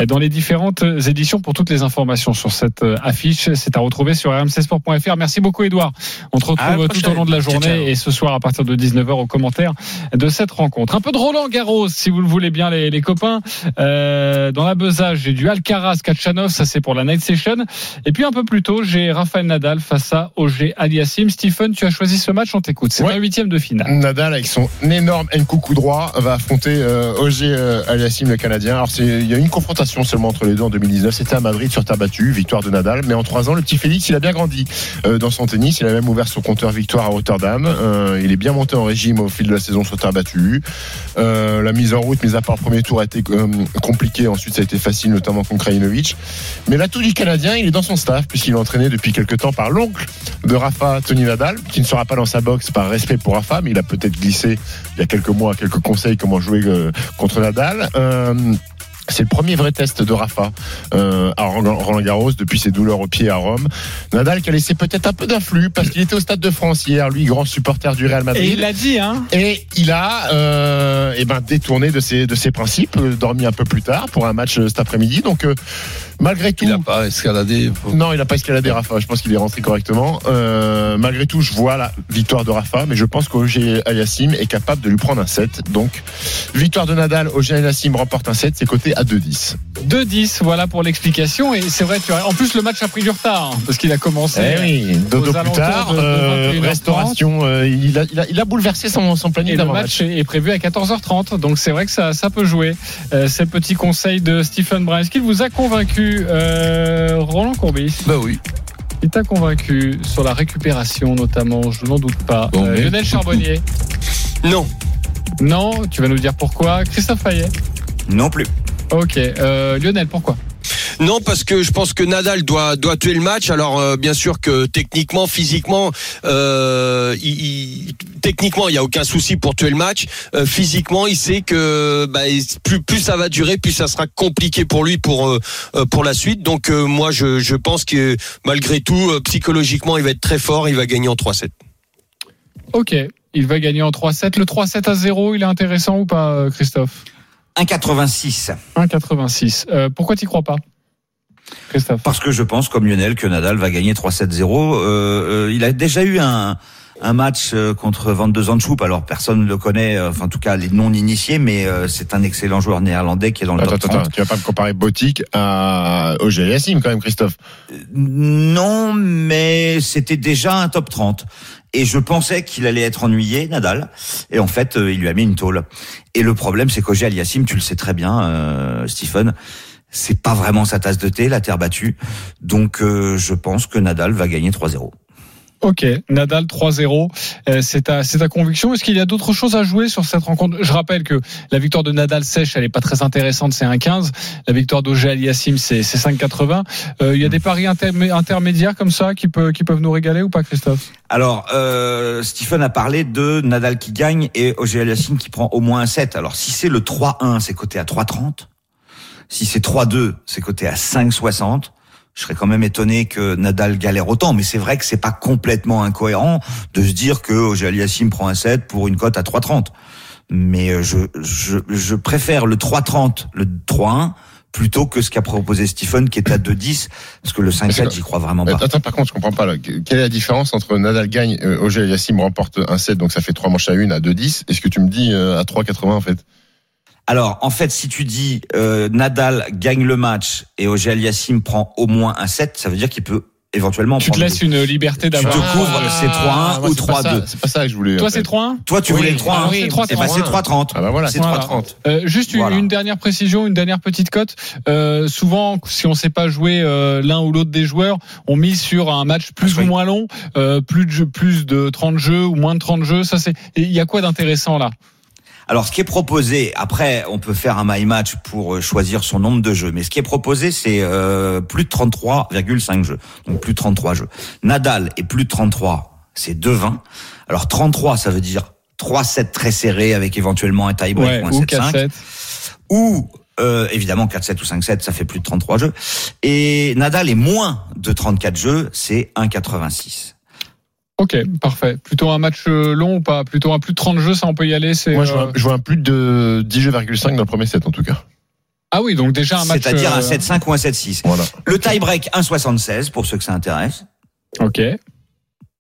C: dans les différentes éditions pour toutes les informations sur cette affiche. C'est à retrouver sur rmcsport.fr. Merci beaucoup, Edouard. On te retrouve tout au long de la
J: Ciao,
C: journée
J: ciao.
C: et ce soir à partir de 19h aux commentaires de cette rencontre. Un peu de Roland Garros, si vous le le voulez bien les, les copains. Euh, dans la besace, j'ai du Alcaraz, Kachanov, ça c'est pour la night session. Et puis un peu plus tôt, j'ai Rafael Nadal face à OG Aliassim. Stephen, tu as choisi ce match, on t'écoute. C'est
E: Ouais.
C: la huitième de finale.
E: Nadal avec son énorme coup droit va affronter euh, OG euh, Aliassim le Canadien. Alors il y a eu une confrontation seulement entre les deux en 2019. C'était à Madrid sur terre battue, victoire de Nadal. Mais en trois ans, le petit Félix, il a bien grandi euh, dans son tennis. Il a même ouvert son compteur victoire à Rotterdam. Euh, il est bien monté en régime au fil de la saison sur terre battue. La mise en mis à part le premier tour, a été euh, compliquée. Ensuite, ça a été facile, notamment contre Krajinovic. Mais l'atout du Canadien, il est dans son staff puisqu'il est entraîné depuis quelques temps par l'oncle de Rafa, Tony Nadal, qui ne sera pas dans sa boxe par respect pour Rafa, mais il a peut-être glissé il y a quelques mois quelques conseils comment jouer euh, contre Nadal. C'est le premier vrai test de Rafa euh, à Roland Garros depuis ses douleurs au pied à Rome. Nadal qui a laissé peut-être un peu d'influx parce qu'il était au Stade de France hier, lui grand supporter du Real Madrid.
C: Et il l'a dit, hein.
E: Et il a euh, eh ben, détourné de ses, de ses principes, dormi un peu plus tard pour un match euh, cet après-midi. Donc, euh, malgré tout.
D: Il n'a pas escaladé.
E: Non, il n'a pas escaladé Rafa. Je pense qu'il est rentré correctement. Euh, malgré tout, je vois la victoire de Rafa, mais je pense qu'Oger Aliassim est capable de lui prendre un set. Donc, victoire de Nadal, Oger Aliassim remporte un set, c'est coté à 2-10.
C: 2-10, voilà pour l'explication. Et c'est vrai, tu as... en plus le match a pris du retard hein, parce qu'il a commencé.
E: Eh oui, dodo
C: aux
E: plus
C: alentours
E: tard,
C: de- de
E: euh,
C: 21h30.
E: restauration. euh, il, a, il, a, il a bouleversé son, son planning
C: Et le
E: d'avant
C: match est prévu à 14h30, donc c'est vrai que ça, ça peut jouer. Euh, c'est le petit conseil de Stephen Bryan. Est-ce qu'il vous a convaincu, euh, Roland Courbis?
D: Ben oui.
C: Il t'a convaincu sur la récupération notamment, je n'en doute pas.
D: Bon,
C: Euh, Lionel Charbonnier
F: Non.
C: Non, tu vas nous dire pourquoi. Christophe Payet
A: Non plus.
C: Ok. Euh, Lionel, pourquoi?
F: Non, parce que je pense que Nadal doit doit tuer le match. Alors euh, bien sûr que techniquement, physiquement, euh, il, il- techniquement il y a aucun souci pour tuer le match. Euh, physiquement, il sait que bah, plus plus ça va durer, plus ça sera compliqué pour lui pour pour la suite. Donc moi je je pense que malgré tout psychologiquement il va être très fort. Il va gagner en 3-7.
C: Ok. Il va gagner en 3-7. Le 3-7 à 0, il est intéressant ou pas, Christophe?
A: 1,86.
C: 1,86. Euh, pourquoi t'y crois pas Christophe?
A: Parce que je pense, comme Lionel, que Nadal va gagner 3-7-0. Euh, euh, il a déjà eu un, un match euh, contre Van de Zandschoup. Alors personne ne le connaît, euh, enfin en tout cas les non-initiés, mais euh, c'est un excellent joueur néerlandais qui est dans le
E: Attends,
A: top
E: attends,
A: 30.
E: attends, tu vas pas me comparer Botic à Oger Aliassim quand même, Christophe.
A: Non, mais c'était déjà un top 30. Et je pensais qu'il allait être ennuyé, Nadal. Et en fait, euh, il lui a mis une tôle. Et le problème, c'est qu'Auger Aliassim, tu le sais très bien, euh, Stephen, c'est pas vraiment sa tasse de thé, la terre battue. Donc, euh, je pense que Nadal va gagner 3-0.
C: Ok, Nadal 3-0, euh, c'est ta, c'est ta conviction. Est-ce qu'il y a d'autres choses à jouer sur cette rencontre? Je rappelle que la victoire de Nadal sèche, elle est pas très intéressante, c'est 1-15. La victoire d'Auger Aliassim, c'est c'est 5-80. Euh, il y a des paris intermé- intermédiaires comme ça qui, peut, qui peuvent nous régaler ou pas, Christophe?
A: Alors, euh, Stephen a parlé de Nadal qui gagne et Auger Aliassime qui prend au moins un 7. Alors, si c'est le 3-1, c'est coté à 3,30. Si c'est 3-2, c'est coté à 5,60. Je serais quand même étonné que Nadal galère autant, mais c'est vrai que c'est pas complètement incohérent de se dire que Auger Aliassime prend un 7 pour une cote à 3,30. Mais euh, je, je, je préfère le 3,30, le 3-1, plutôt que ce qu'a proposé Stephen qui est à 2,10, parce que le 5-7, j'y crois vraiment pas.
E: Attends, par contre, je comprends pas. Là. Quelle est la différence entre Nadal gagne, euh, Oger Aliassim remporte un 7, donc ça fait 3 manches à 1 à 2-10. Est-ce que tu me dis euh, à 3,80 en fait?
A: Alors, en fait, si tu dis euh, Nadal gagne le match et Auger Aliassime prend au moins un 7, ça veut dire qu'il peut éventuellement
C: Tu te laisses
A: le-
C: une liberté
A: Tu te
C: d'avoir.
A: couvres, c'est 3-1
E: Ah,
A: ou
E: c'est pas ça,
A: 3-2.
E: C'est pas ça que je voulais.
C: Toi, c'est 3-1
A: Toi, tu
E: Oui,
A: voulais le 3-1.
C: ah oui, c'est 3-1.
A: Eh ben, c'est 3-30.
E: Ah bah voilà,
A: c'est
C: Voilà.
A: 3-30.
C: Euh, juste une,
A: Voilà.
C: une dernière précision, une dernière petite cote. Euh, souvent, si on ne sait pas jouer euh, l'un ou l'autre des joueurs, on mise sur un match plus
A: Ah, oui.
C: ou moins long, euh, plus de plus de 30 jeux ou moins de 30 jeux. Ça, c'est. et Il y a quoi d'intéressant là?
A: Alors, ce qui est proposé, après, on peut faire un my match pour euh, choisir son nombre de jeux, mais ce qui est proposé, c'est euh, plus de 33,5 jeux, donc plus de 33 jeux. Nadal est plus de 33, c'est 2,20. Alors 33, ça veut dire 3-7 très serrés avec éventuellement un tie-break ou un
C: ou
A: 7-5.
C: 4-7.
A: ou euh, évidemment 4-7 ou 5-7, ça fait plus de 33 jeux. Et Nadal est moins de 34 jeux, c'est 1,86.
C: Ok, parfait. Plutôt un match euh, long ou pas? Plutôt un plus de 30 jeux, ça on peut y aller. C'est.
E: Moi, je
C: euh,
E: vois, je vois un plus de 10 jeux,5 dans le premier set en tout cas.
C: Ah oui, donc déjà un match.
A: C'est-à-dire un
C: euh,
A: 7-5 ou un 7-6.
E: Voilà.
A: Le tie-break 1,76 pour ceux que ça intéresse.
C: Ok.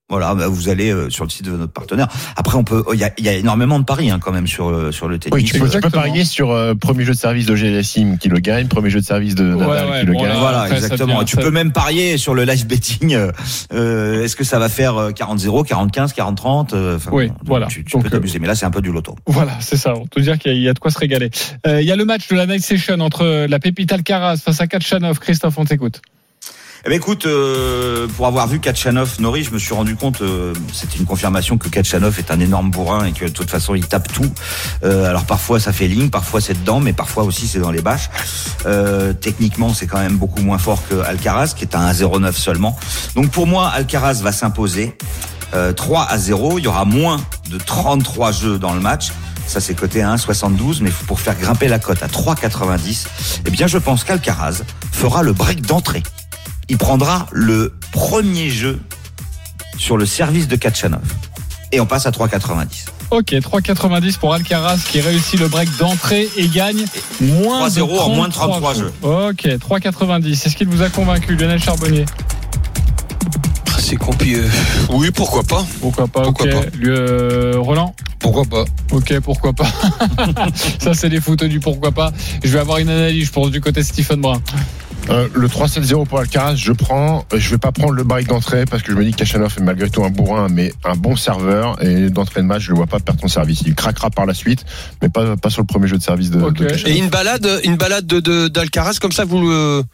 A: Voilà, bah, vous allez euh, sur le site de notre partenaire. Après, on peut, il y a, il y a énormément de paris hein, quand même sur le sur le tennis.
E: Oui, tu peux, tu peux parier sur euh, premier jeu de service de Sim qui le gagne, premier jeu de service de Nadal
C: ouais,
E: qui le
C: bon,
E: gagne.
C: là,
A: Voilà,
C: après,
A: exactement.
C: devient-
A: tu
C: ça-
A: peux même parier sur le live betting. euh, euh, Est-ce que ça va faire euh, 40-0, 40-15, 40-30 euh, enfin,
C: Oui, voilà.
A: Tu, tu
C: Donc,
A: peux t'amuser, mais là, c'est un peu du loto.
C: Voilà, c'est ça. On peut dire qu'il y a- il y a de quoi se régaler. Euh, il y a le match de la night session entre la pépite Alcaraz face à Kachanov. Christophe, on t'écoute.
A: Eh ben écoute, euh, pour avoir vu Kachanov Nori, je me suis rendu compte, euh, c'était une confirmation que Kachanov est un énorme bourrin et que de toute façon il tape tout. Euh, alors parfois ça fait ligne, parfois c'est dedans, mais parfois aussi c'est dans les bâches. Euh, techniquement c'est quand même beaucoup moins fort que Alcaraz qui est à 1,09 seulement. Donc pour moi Alcaraz va s'imposer euh, 3 à 0. Il y aura moins de 33 jeux dans le match. Ça, c'est coté à 1,72, mais pour faire grimper la cote à 3,90, eh bien, je pense qu'Alcaraz fera le break d'entrée. Il prendra le premier jeu sur le service de Kachanov. Et on passe à 3,90.
C: Ok, 3,90 pour Alcaraz qui réussit le break d'entrée et gagne moins de
A: 3-0 en moins de 33
C: coups.
A: jeux.
C: Ok, 3,90. Est-ce qu'il vous a convaincu, Lionel Charbonnier
F: C'est compliqué. Oui, pourquoi pas
C: Pourquoi pas
F: Pourquoi
C: Ok.
F: pas.
C: Lui, euh, Roland
D: Pourquoi pas
C: Ok, pourquoi pas Ça, c'est les photos du pourquoi pas. Je vais avoir une analyse, je pense, du côté de Stephen Brun.
E: Euh, le 3-7-0 pour Alcaraz, je prends. euh, Je vais pas prendre le break d'entrée parce que je me dis que Kachanov est malgré tout un bourrin, mais un bon serveur. Et d'entrée de match, je le vois pas perdre son service. Il craquera par la suite, mais pas, pas sur le premier jeu de service de,
C: Ok.
E: de Kachanov.
F: Et une balade, une balade de de- d'Alcaraz comme ça, vous le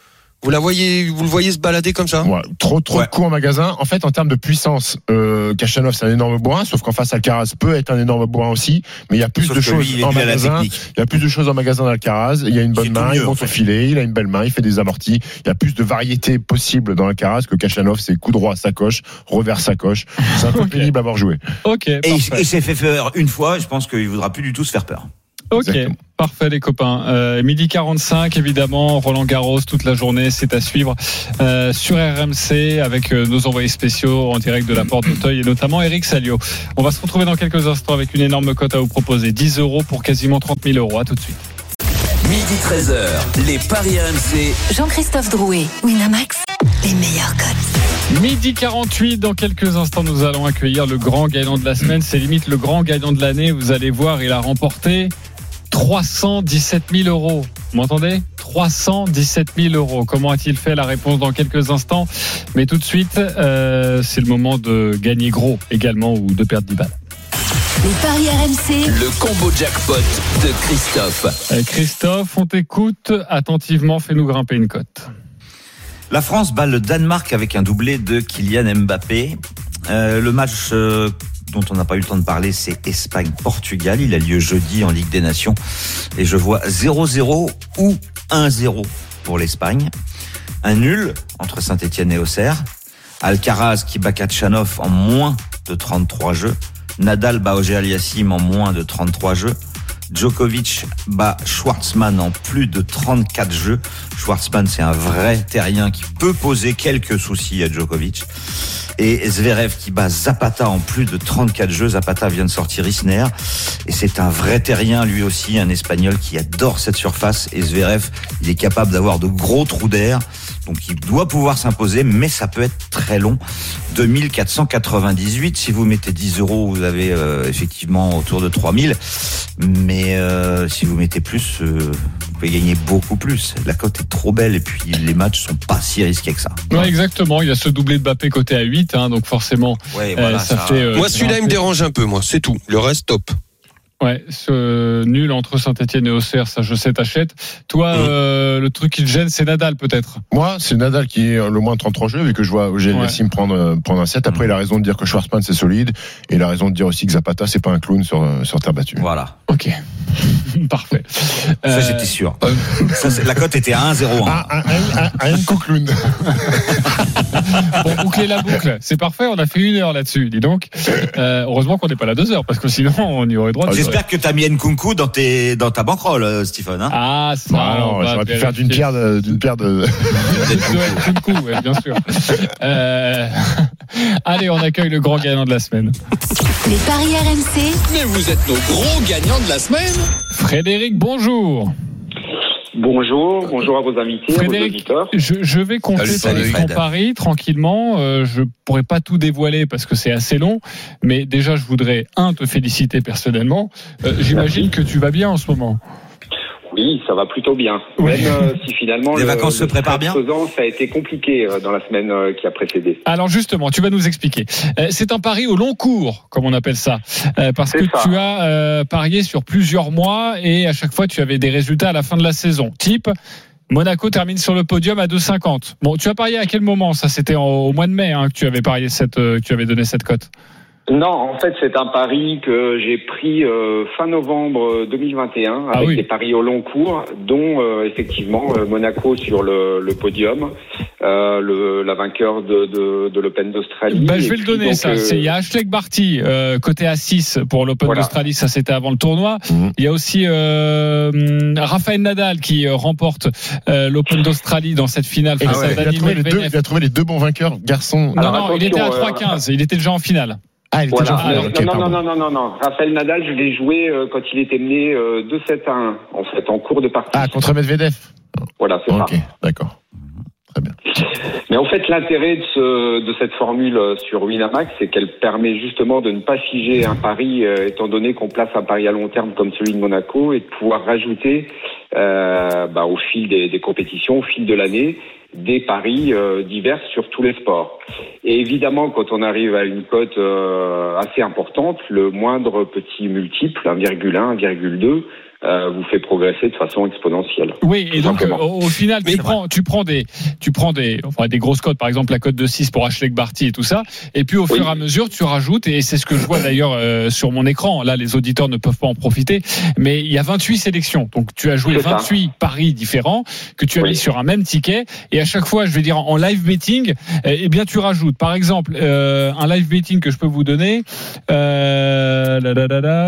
F: vous la voyez, vous le voyez se balader comme ça?
E: Ouais, trop trop
A: Ouais.
E: de coups en magasin. En fait, en termes de puissance, euh, Kachanov c'est un énorme bourrin, sauf qu'en face Alcaraz peut être un énorme bourrin aussi, mais il y a plus
A: Sauf
E: de choses
A: lui,
E: en magasin. Il y a plus de choses en magasin d'Alcaraz. Il y a une bonne main, il monte au
A: fait.
E: filet, il a une belle main, il fait des amortis. Il y a plus de variété possible dans Alcaraz que Kachanov. C'est coup droit, sacoche, revers, sacoche. C'est un peu pénible à avoir joué.
C: Ok,
A: Et il,
C: parfait.
A: il s'est fait faire une fois, je pense qu'il voudra plus du tout se faire peur.
C: Ok,
E: Exactement.
C: parfait les copains. Euh, midi 45 évidemment, Roland Garros toute la journée, c'est à suivre euh, sur RMC avec euh, nos envoyés spéciaux en direct de la porte d'Auteuil et notamment Eric Salio. On va se retrouver dans quelques instants avec une énorme cote à vous proposer, 10 euros pour quasiment 30 000 euros. À tout de suite.
I: Midi 13h, les Paris RMC.
B: Jean-Christophe Drouet, Winamax, les meilleurs cotes.
C: Midi 48, dans quelques instants, nous allons accueillir le grand gagnant de la semaine. C'est limite le grand gagnant de l'année. Vous allez voir, il a remporté 317 000 euros. Vous m'entendez? 317 000 euros. Comment a-t-il fait? La réponse dans quelques instants. Mais tout de suite, euh, c'est le moment de gagner gros également ou de perdre 10 balles.
B: Les paris RMC,
I: Le combo jackpot de Christophe.
C: Euh, Christophe, on t'écoute attentivement. Fais-nous grimper une cote.
A: La France bat le Danemark avec un doublé de Kylian Mbappé. Euh, le match euh, dont on n'a pas eu le temps de parler, c'est Espagne-Portugal. Il a lieu jeudi en Ligue des Nations. Et je vois 0-0 ou 1-0 pour l'Espagne. Un nul entre Saint-Etienne et Auxerre. Alcaraz qui bat Kachanov en moins de 33 jeux. Nadal bat Auger Aliassime en moins de 33 jeux. Djokovic bat Schwartzmann en plus de 34 jeux. Schwartzmann, c'est un vrai terrien qui peut poser quelques soucis à Djokovic. Et Zverev qui bat Zapata en plus de 34 jeux. Zapata vient de sortir Isner. Et c'est un vrai terrien, lui aussi, un Espagnol qui adore cette surface. Et Zverev, il est capable d'avoir de gros trous d'air. Donc il doit pouvoir s'imposer, mais ça peut être très long. 2498, si vous mettez 10 euros, vous avez euh, effectivement autour de 3000. Mais euh, si vous mettez plus, euh, pouvez gagner beaucoup plus. La cote est trop belle et puis les matchs sont pas si risqués que ça.
C: Ouais, exactement. Il y a ce doublé de Mbappé côté à 8, hein, donc forcément,
A: Ouais,
C: euh,
A: voilà,
C: ça,
A: ça-
C: fait. euh,
F: Moi, celui-là, il me dérange un peu, moi. C'est tout. Le reste, top.
C: Ouais, ce nul entre Saint-Etienne et Auxerre, ça je sais, t'achètes. Toi,
F: Mm.
C: euh, le truc qui te gêne, c'est Nadal peut-être.
E: Moi, c'est Nadal qui est le moins de 33 jeux, vu que je vois Auger
C: Ouais.
E: Prendre, euh, prendre un set. Après, il a raison de dire que Schwarzman, c'est solide. Et il a raison de dire aussi que Zapata, c'est pas un clown sur, euh, sur terre battue.
A: Voilà.
C: Ok, parfait.
A: Ça,
C: Euh,
A: j'étais sûr. Ça, la cote était à 1-0.
E: Ah, un, un, un, un co-clown.
C: pour boucler la boucle, c'est parfait. On a fait une heure là-dessus. Dis donc. Euh, heureusement qu'on n'est pas là deux heures, parce que sinon on y aurait droit. de-
A: J'espère que t'as mis Nkunku dans, tes, dans ta banquerolle, euh, Stephen. Hein
C: Ah, ça.
E: Ah
C: on
E: non,
C: va
E: j'aurais pu faire d'une pierre de, d'une pierre de.
C: Coup, ouais, bien sûr. Euh, Allez, on accueille le grand gagnant de la semaine.
B: les paris RMC,
I: Mais vous êtes nos gros gagnants de la semaine.
C: Frédéric, bonjour.
K: Bonjour, bonjour à vos invités, à vos auditeurs.
C: je, je vais compter
A: Salut,
C: ton,
A: salut,
C: ton
A: Fred.
C: pari tranquillement. Euh, je pourrais pas tout dévoiler parce que c'est assez long, mais déjà je voudrais un te féliciter personnellement. Euh, J'imagine que tu vas bien en ce moment.
K: Oui, ça va plutôt bien.
C: Oui.
K: Même euh, si finalement
A: Les
K: le,
A: vacances se préparent bien
K: ça a été compliqué euh, dans la semaine euh, qui a précédé.
C: Alors justement, tu vas nous expliquer. C'est un pari au long cours, comme on appelle ça, parce que
K: ça.
C: tu as parié sur plusieurs mois et à chaque fois tu avais des résultats à la fin de la saison. Type. Monaco termine sur le podium à 2,50. Bon, tu as parié à quel moment? Ça, c'était au mois de mai hein, que tu avais parié cette, euh, que tu avais donné cette cote.
K: Non, en fait, c'est un pari que j'ai pris euh, fin novembre 2021
C: Ah
K: avec
C: oui.
K: des paris au long cours, dont euh, effectivement euh, Monaco sur le, le podium, euh, le, la vainqueur de, de, de l'Open d'Australie.
C: Bah, je vais le donner,
K: donc,
C: ça.
K: euh,
C: C'est- Il y a Ashley Barty, euh, côté à 6 pour l'Open
K: Voilà.
C: d'Australie, ça c'était avant le tournoi.
E: Mhm.
C: Il y a aussi euh, Rafael Nadal qui euh, remporte euh, l'Open d'Australie dans cette finale face
E: il,
C: à
E: a trouvé les deux, il a trouvé les deux bons vainqueurs, garçons.
C: Non,
K: Alors,
C: non, il était à
K: attention, euh,
C: 3-15, il était déjà en finale.
E: Ah, était
K: Voilà.
C: Alors,
E: ok,
K: non, non, non, non, non, non. Raphaël Nadal, je l'ai joué euh, quand il était mené euh, 2-7 à 1, en fait, en cours de partie.
E: Ah, contre Medvedev.
K: Voilà, c'est
E: Ok,
K: ça.
E: d'accord. Très bien.
K: Mais en fait, l'intérêt de, ce, de cette formule euh, sur Winamax, c'est qu'elle permet justement de ne pas figer un pari, euh, étant donné qu'on place un pari à long terme comme celui de Monaco, et de pouvoir rajouter euh, bah, au fil des, des compétitions, au fil de l'année, des paris euh, divers sur tous les sports. Et évidemment, quand on arrive à une cote euh, assez importante, le moindre petit multiple, 1,1, 1,2, euh, vous fait progresser de façon exponentielle.
C: Oui, et donc euh, au, final, tu prends, tu prends des, tu prends des, enfin des grosses cotes, par exemple la cote de 6 pour Ashley Barty et tout ça, et puis au
K: Oui.
C: fur et à mesure, tu rajoutes, et c'est ce que je vois d'ailleurs euh, sur mon écran. Là, les auditeurs ne peuvent pas en profiter, mais il y a 28 sélections, donc tu as joué
K: C'est ça.
C: 28 paris différents que tu as
K: Oui.
C: mis sur un même ticket, et à chaque fois, je vais dire en live betting, euh, eh bien tu rajoutes, par exemple, euh, un live betting que je peux vous donner. Euh,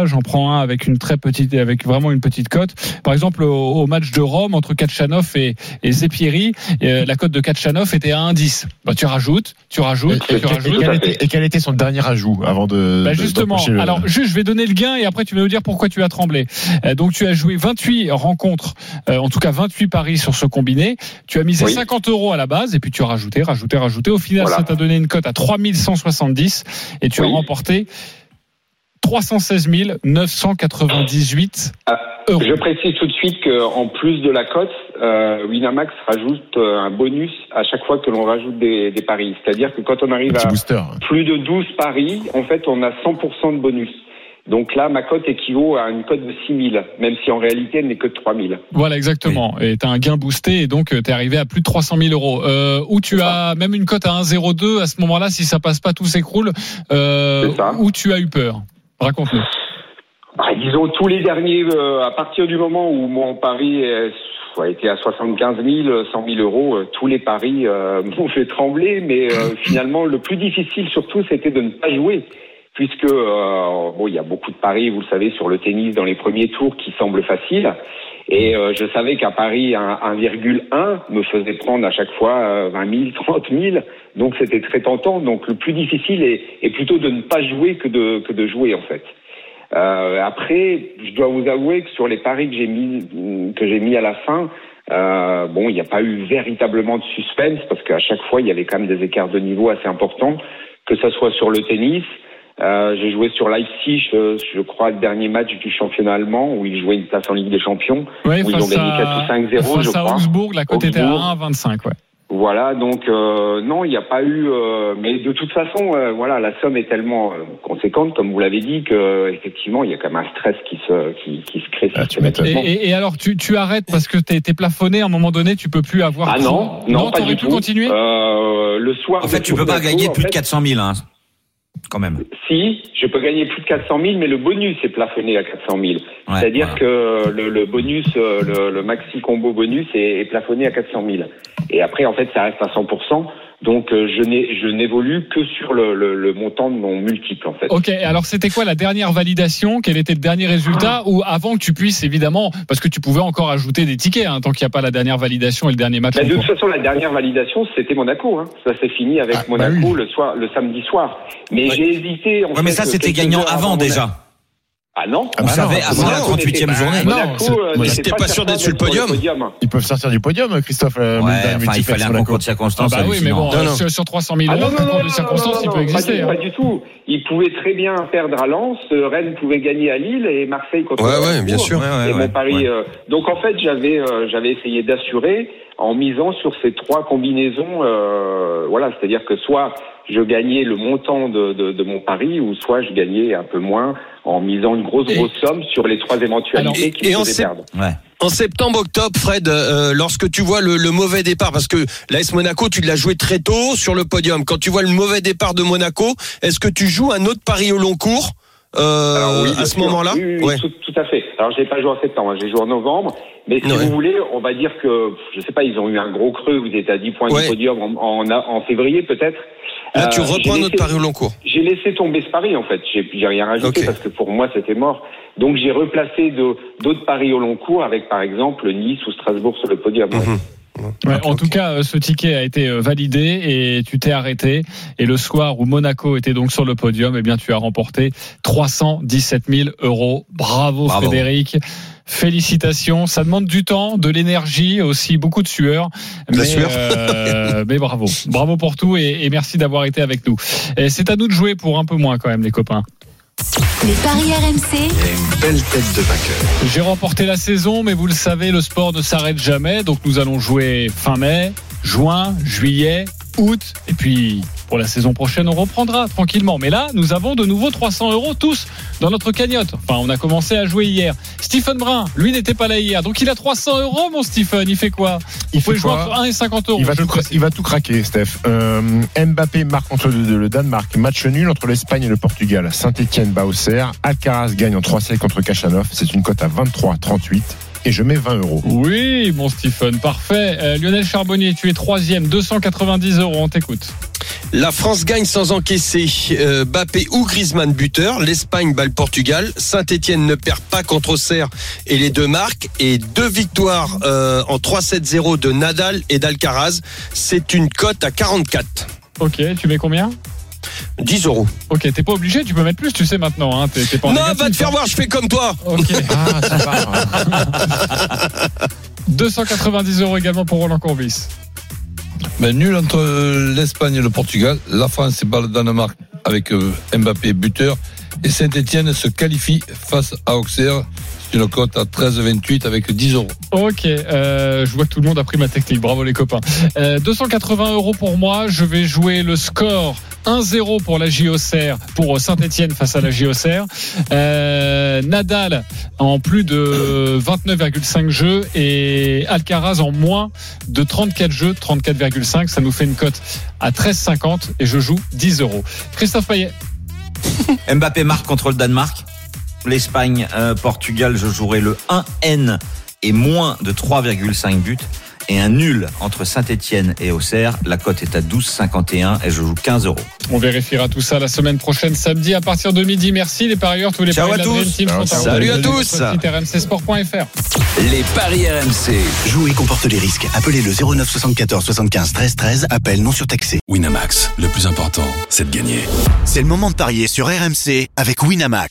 C: j'en prends un avec une très petite, avec vraiment une petite cote. Par exemple, au, au match de Rome entre Kachanov et, et Zepieri, euh, la cote de Kachanov était à 1,10. Bah, tu rajoutes, tu rajoutes,
E: Et,
C: tu
E: et
C: rajoutes.
E: quel était, et quel était son dernier ajout avant de.
C: Bah justement,
E: le-
C: alors juste, je vais donner le gain et après tu vas nous dire pourquoi tu as tremblé. Euh, donc tu as joué 28 rencontres, euh, en tout cas 28 paris sur ce combiné. Tu as misé
K: Oui.
C: 50 euros à la base et puis tu as rajouté, rajouté, rajouté. Au final,
K: Voilà.
C: ça t'a donné une cote à 3170 et tu as remporté 316 998
K: Ah,
C: euros.
K: Je précise tout de suite qu'en plus de la cote, euh, Winamax rajoute euh, un bonus à chaque fois que l'on rajoute des, des paris. C'est-à-dire que quand on arrive à
E: booster.
K: plus de 12 paris, en fait, on a 100% de bonus. Donc là, ma cote équivaut à une cote de 6000, même si en réalité, elle n'est que de 3000.
C: Voilà, exactement. Et tu as un gain boosté et donc tu es arrivé à plus de 300 000 euros. Euh, où tu as même une cote à 1,02 à ce moment-là, si ça passe pas, tout s'écroule. Euh,
K: C'est ça.
C: où tu as eu peur Raconte-nous.
K: Ah, disons, tous les derniers, euh, à partir du moment où mon pari est- a été à 75 000, 100 000 euros, euh, tous les paris euh, m'ont fait trembler, mais euh, finalement, le plus difficile surtout, c'était de ne pas jouer. Puisque euh, bon, il y a beaucoup de paris, vous le savez, sur le tennis dans les premiers tours qui semblent faciles. Et euh, je savais qu'un pari à 1,1 me faisait prendre à chaque fois euh, 20 000, 30 000. Donc c'était très tentant. Donc le plus difficile est, est plutôt de ne pas jouer que de, que de jouer en fait. Euh, après, je dois vous avouer que sur les paris que j'ai mis que j'ai mis à la fin, euh, bon, il n'y a pas eu véritablement de suspense parce qu'à chaque fois il y avait quand même des écarts de niveau assez importants, que ça soit sur le tennis. Euh, j'ai joué sur Leipzig, euh, je crois, le dernier match du championnat allemand où ils jouaient une place en Ligue des Champions,
C: Ouais,
K: où ils ont gagné 4
C: à,
K: ou 5-0, je
C: à
K: crois.
C: Augsbourg, la cote était à
K: Augsbourg.
C: 1,25. Ouais.
K: Voilà, donc euh, non, il n'y a pas eu. euh, mais de toute façon, euh, voilà, la somme est tellement euh, conséquente, comme vous l'avez dit, que effectivement, il y a quand même un stress qui se qui, qui se crée
E: Ah, tu m'étonnes.
C: Et, et- et alors, tu, tu arrêtes parce que t'es es plafonné à un moment donné, tu peux plus avoir.
K: Ah non, non, pas
C: t'aurais
K: du
C: pu
K: tout.
C: continuer?
K: Euh, le soir.
A: En fait, tu peux pas gagner plus de
K: fait,
A: 400 000, hein, quand même.
K: Si, je peux gagner plus de 400 000, mais le bonus est plafonné à 400 000.
A: Ouais,
K: C'est-à-dire
A: voilà.
K: que le, le bonus, euh, le, le maxi combo bonus est, est plafonné à 400 000. Et après, en fait, ça reste à 100% Donc, euh, je n'évolue que sur le, le, le montant de mon multiple, en fait.
C: Ok, alors c'était quoi la dernière validation? Quel était le dernier résultat? Ou avant que tu puisses, évidemment, parce que tu pouvais encore ajouter des tickets, hein, tant qu'il n'y a pas la dernière validation et le dernier match
K: Bah, de toute façon, la dernière validation, c'était Monaco. Hein. Ça s'est fini avec
E: Ah, bah
K: Monaco
E: oui.
K: le soir, le samedi soir. Mais
A: Ouais.
K: j'ai hésité. En
A: Ouais, mais ça, c'était gagnant avant déjà.
K: Ah non
E: Ah
A: On
E: bah
A: savait avant la
E: on
A: 38e
K: était-
A: journée.
E: Non, c'est-
K: euh, n'était
F: j'étais pas sûr d'être sur le podium.
E: Ils peuvent sortir du podium, Christophe. euh,
A: Ouais,
E: Mulder,
A: enfin, il fallait un concours de
C: Ah
A: circonstances.
C: bah oui, mais bon,
F: Non, non.
C: sur, sur 300 000
K: Ah
C: euros,
K: non,
C: un
K: non,
C: concours
K: non,
C: de circonstances, il
K: non,
C: peut
K: pas
C: exister.
K: du-
C: hein.
K: Pas du tout. Il pouvait très bien perdre à Lens, euh, Rennes pouvait gagner à Lille et Marseille contre
F: Ouais, ouais, bien sûr.
A: Ouais, ouais,
K: et
A: ouais,
K: mon pari.
A: ouais.
K: euh, donc en fait, j'avais euh, j'avais essayé d'assurer en misant sur ces trois combinaisons. euh, voilà, c'est-à-dire que soit je gagnais le montant de, de, de mon pari, ou soit je gagnais un peu moins en misant une grosse
C: Et-
K: grosse somme sur les trois éventualités
F: Alors, et-
K: qui
F: et
K: me
F: en
K: faisaient
F: sept-
K: perdre.
A: Ouais.
F: En septembre, octobre, Fred, euh, lorsque tu vois le, le mauvais départ, parce que l'AS Monaco, tu l'as joué très tôt sur le podium. Quand tu vois le mauvais départ de Monaco, est-ce que tu joues un autre pari au long cours euh,
K: Alors, oui, bien
F: à ce moment-là
K: Oui, oui, oui,
F: Ouais.
K: tout, tout à fait. Alors, j'ai pas joué en septembre, hein, j'ai joué en novembre. Mais si
F: Ouais.
K: vous voulez, on va dire que, je sais pas, ils ont eu un gros creux. Vous êtes à 10 points
F: Ouais.
K: du podium en, en, en février, peut-être.
F: Là, tu
K: Euh,
F: reprends notre
K: laissé-
F: pari au long cours.
K: J'ai laissé tomber ce pari, en fait. J'ai j'ai rien rajouté parce que pour moi, c'était mort. Donc, j'ai replacé de- d'autres paris au long cours avec, par exemple, Nice ou Strasbourg sur le podium. ouais.
C: Ouais, en tout cas, ce ticket a été euh, validé et tu t'es arrêté. Et le soir où Monaco était donc sur le podium, eh bien, tu as remporté 317 000 euros. Bravo,
A: Bravo.
C: Frédéric. Félicitations. Ça demande du temps, de l'énergie, aussi beaucoup de sueur.
F: De la
C: mais,
F: sueur.
C: euh, mais bravo. Bravo pour tout et, et merci d'avoir été avec nous. C'est à nous de jouer pour un peu moins quand même, les copains.
B: Les paris RMC,
L: Une belle tête de vainqueur.
C: J'ai remporté la saison, mais vous le savez, le sport ne s'arrête jamais. Donc nous allons jouer fin mai, juin, juillet, août. Et puis pour la saison prochaine, on reprendra tranquillement. Mais là, nous avons de nouveau 300 euros tous dans notre cagnotte. Enfin, on a commencé à jouer hier. Stephen Brun, lui n'était pas là hier. Donc il a 300 euros, mon Stephen. Il fait quoi?
E: Il fait
C: jouer entre 1 et 50 euros.
E: Il va, tout, il va craquer, Steph. Euh, Mbappé marque contre le, le Danemark. Match nul entre l'Espagne et le Portugal. Saint-Etienne bat Auxerre. Alcaraz gagne en 3-7 contre Kachanov. C'est une cote à 23-38. Et je mets 20 euros.
C: Oui, mon Stephen, parfait. Euh, Lionel Charbonnier, tu es troisième, 290 euros. On t'écoute.
F: La France gagne sans encaisser. Euh, Bappé ou Griezmann buteur. L'Espagne bat le Portugal. Saint-Etienne ne perd pas contre Auxerre et les deux marques. Et deux victoires euh, en 3-7-0 de Nadal et d'Alcaraz. C'est une cote à 44.
C: Ok, tu mets combien?
F: 10 euros.
C: Ok, t'es pas obligé, tu peux mettre plus, tu sais maintenant. Hein, pas
F: Non,
C: négatif,
F: va te faire
C: hein.
F: voir, je fais comme toi.
C: Ok.
E: Ah, ça va.
C: 290 euros également pour Roland Courbis.
D: Mais nul entre euh, l'Espagne et le Portugal. La France bat le Danemark avec euh, Mbappé buteur. Et Saint-Etienne se qualifie face à Auxerre. C'est une cote à 13,28 avec 10 euros.
C: Ok, euh, je vois que tout le monde a pris ma technique. Bravo les copains. Euh, 280 euros pour moi. Je vais jouer le score 1-0 pour la JOCR, pour Saint-Etienne face à la JOCR. Euh, Nadal en plus de 29,5 jeux et Alcaraz en moins de 34 jeux, 34,5. Ça nous fait une cote à 13,50 et je joue 10 euros. Christophe Payet.
A: Mbappé marque contre le Danemark. L'Espagne, euh, Portugal, je jouerai le 1N et moins de 3,5 buts. Et un nul entre Saint-Etienne et Auxerre. La cote est à 12,51 et je joue 15 euros.
C: On vérifiera tout ça la semaine prochaine, samedi à partir de midi. Merci les parieurs, tous les
A: Ciao
C: paris
A: à
C: de la Dream
A: tous.
C: Team
E: Ciao,
C: sont
E: ciao.
C: en
F: Salut à tous.
C: site rmcsport.fr.
I: Les paris RMC.
M: Jouer comporte les risques. Appelez le 09 74 75 13 13. Appel non surtaxé.
L: Winamax, le plus important, c'est de gagner.
M: C'est le moment de parier sur RMC avec Winamax.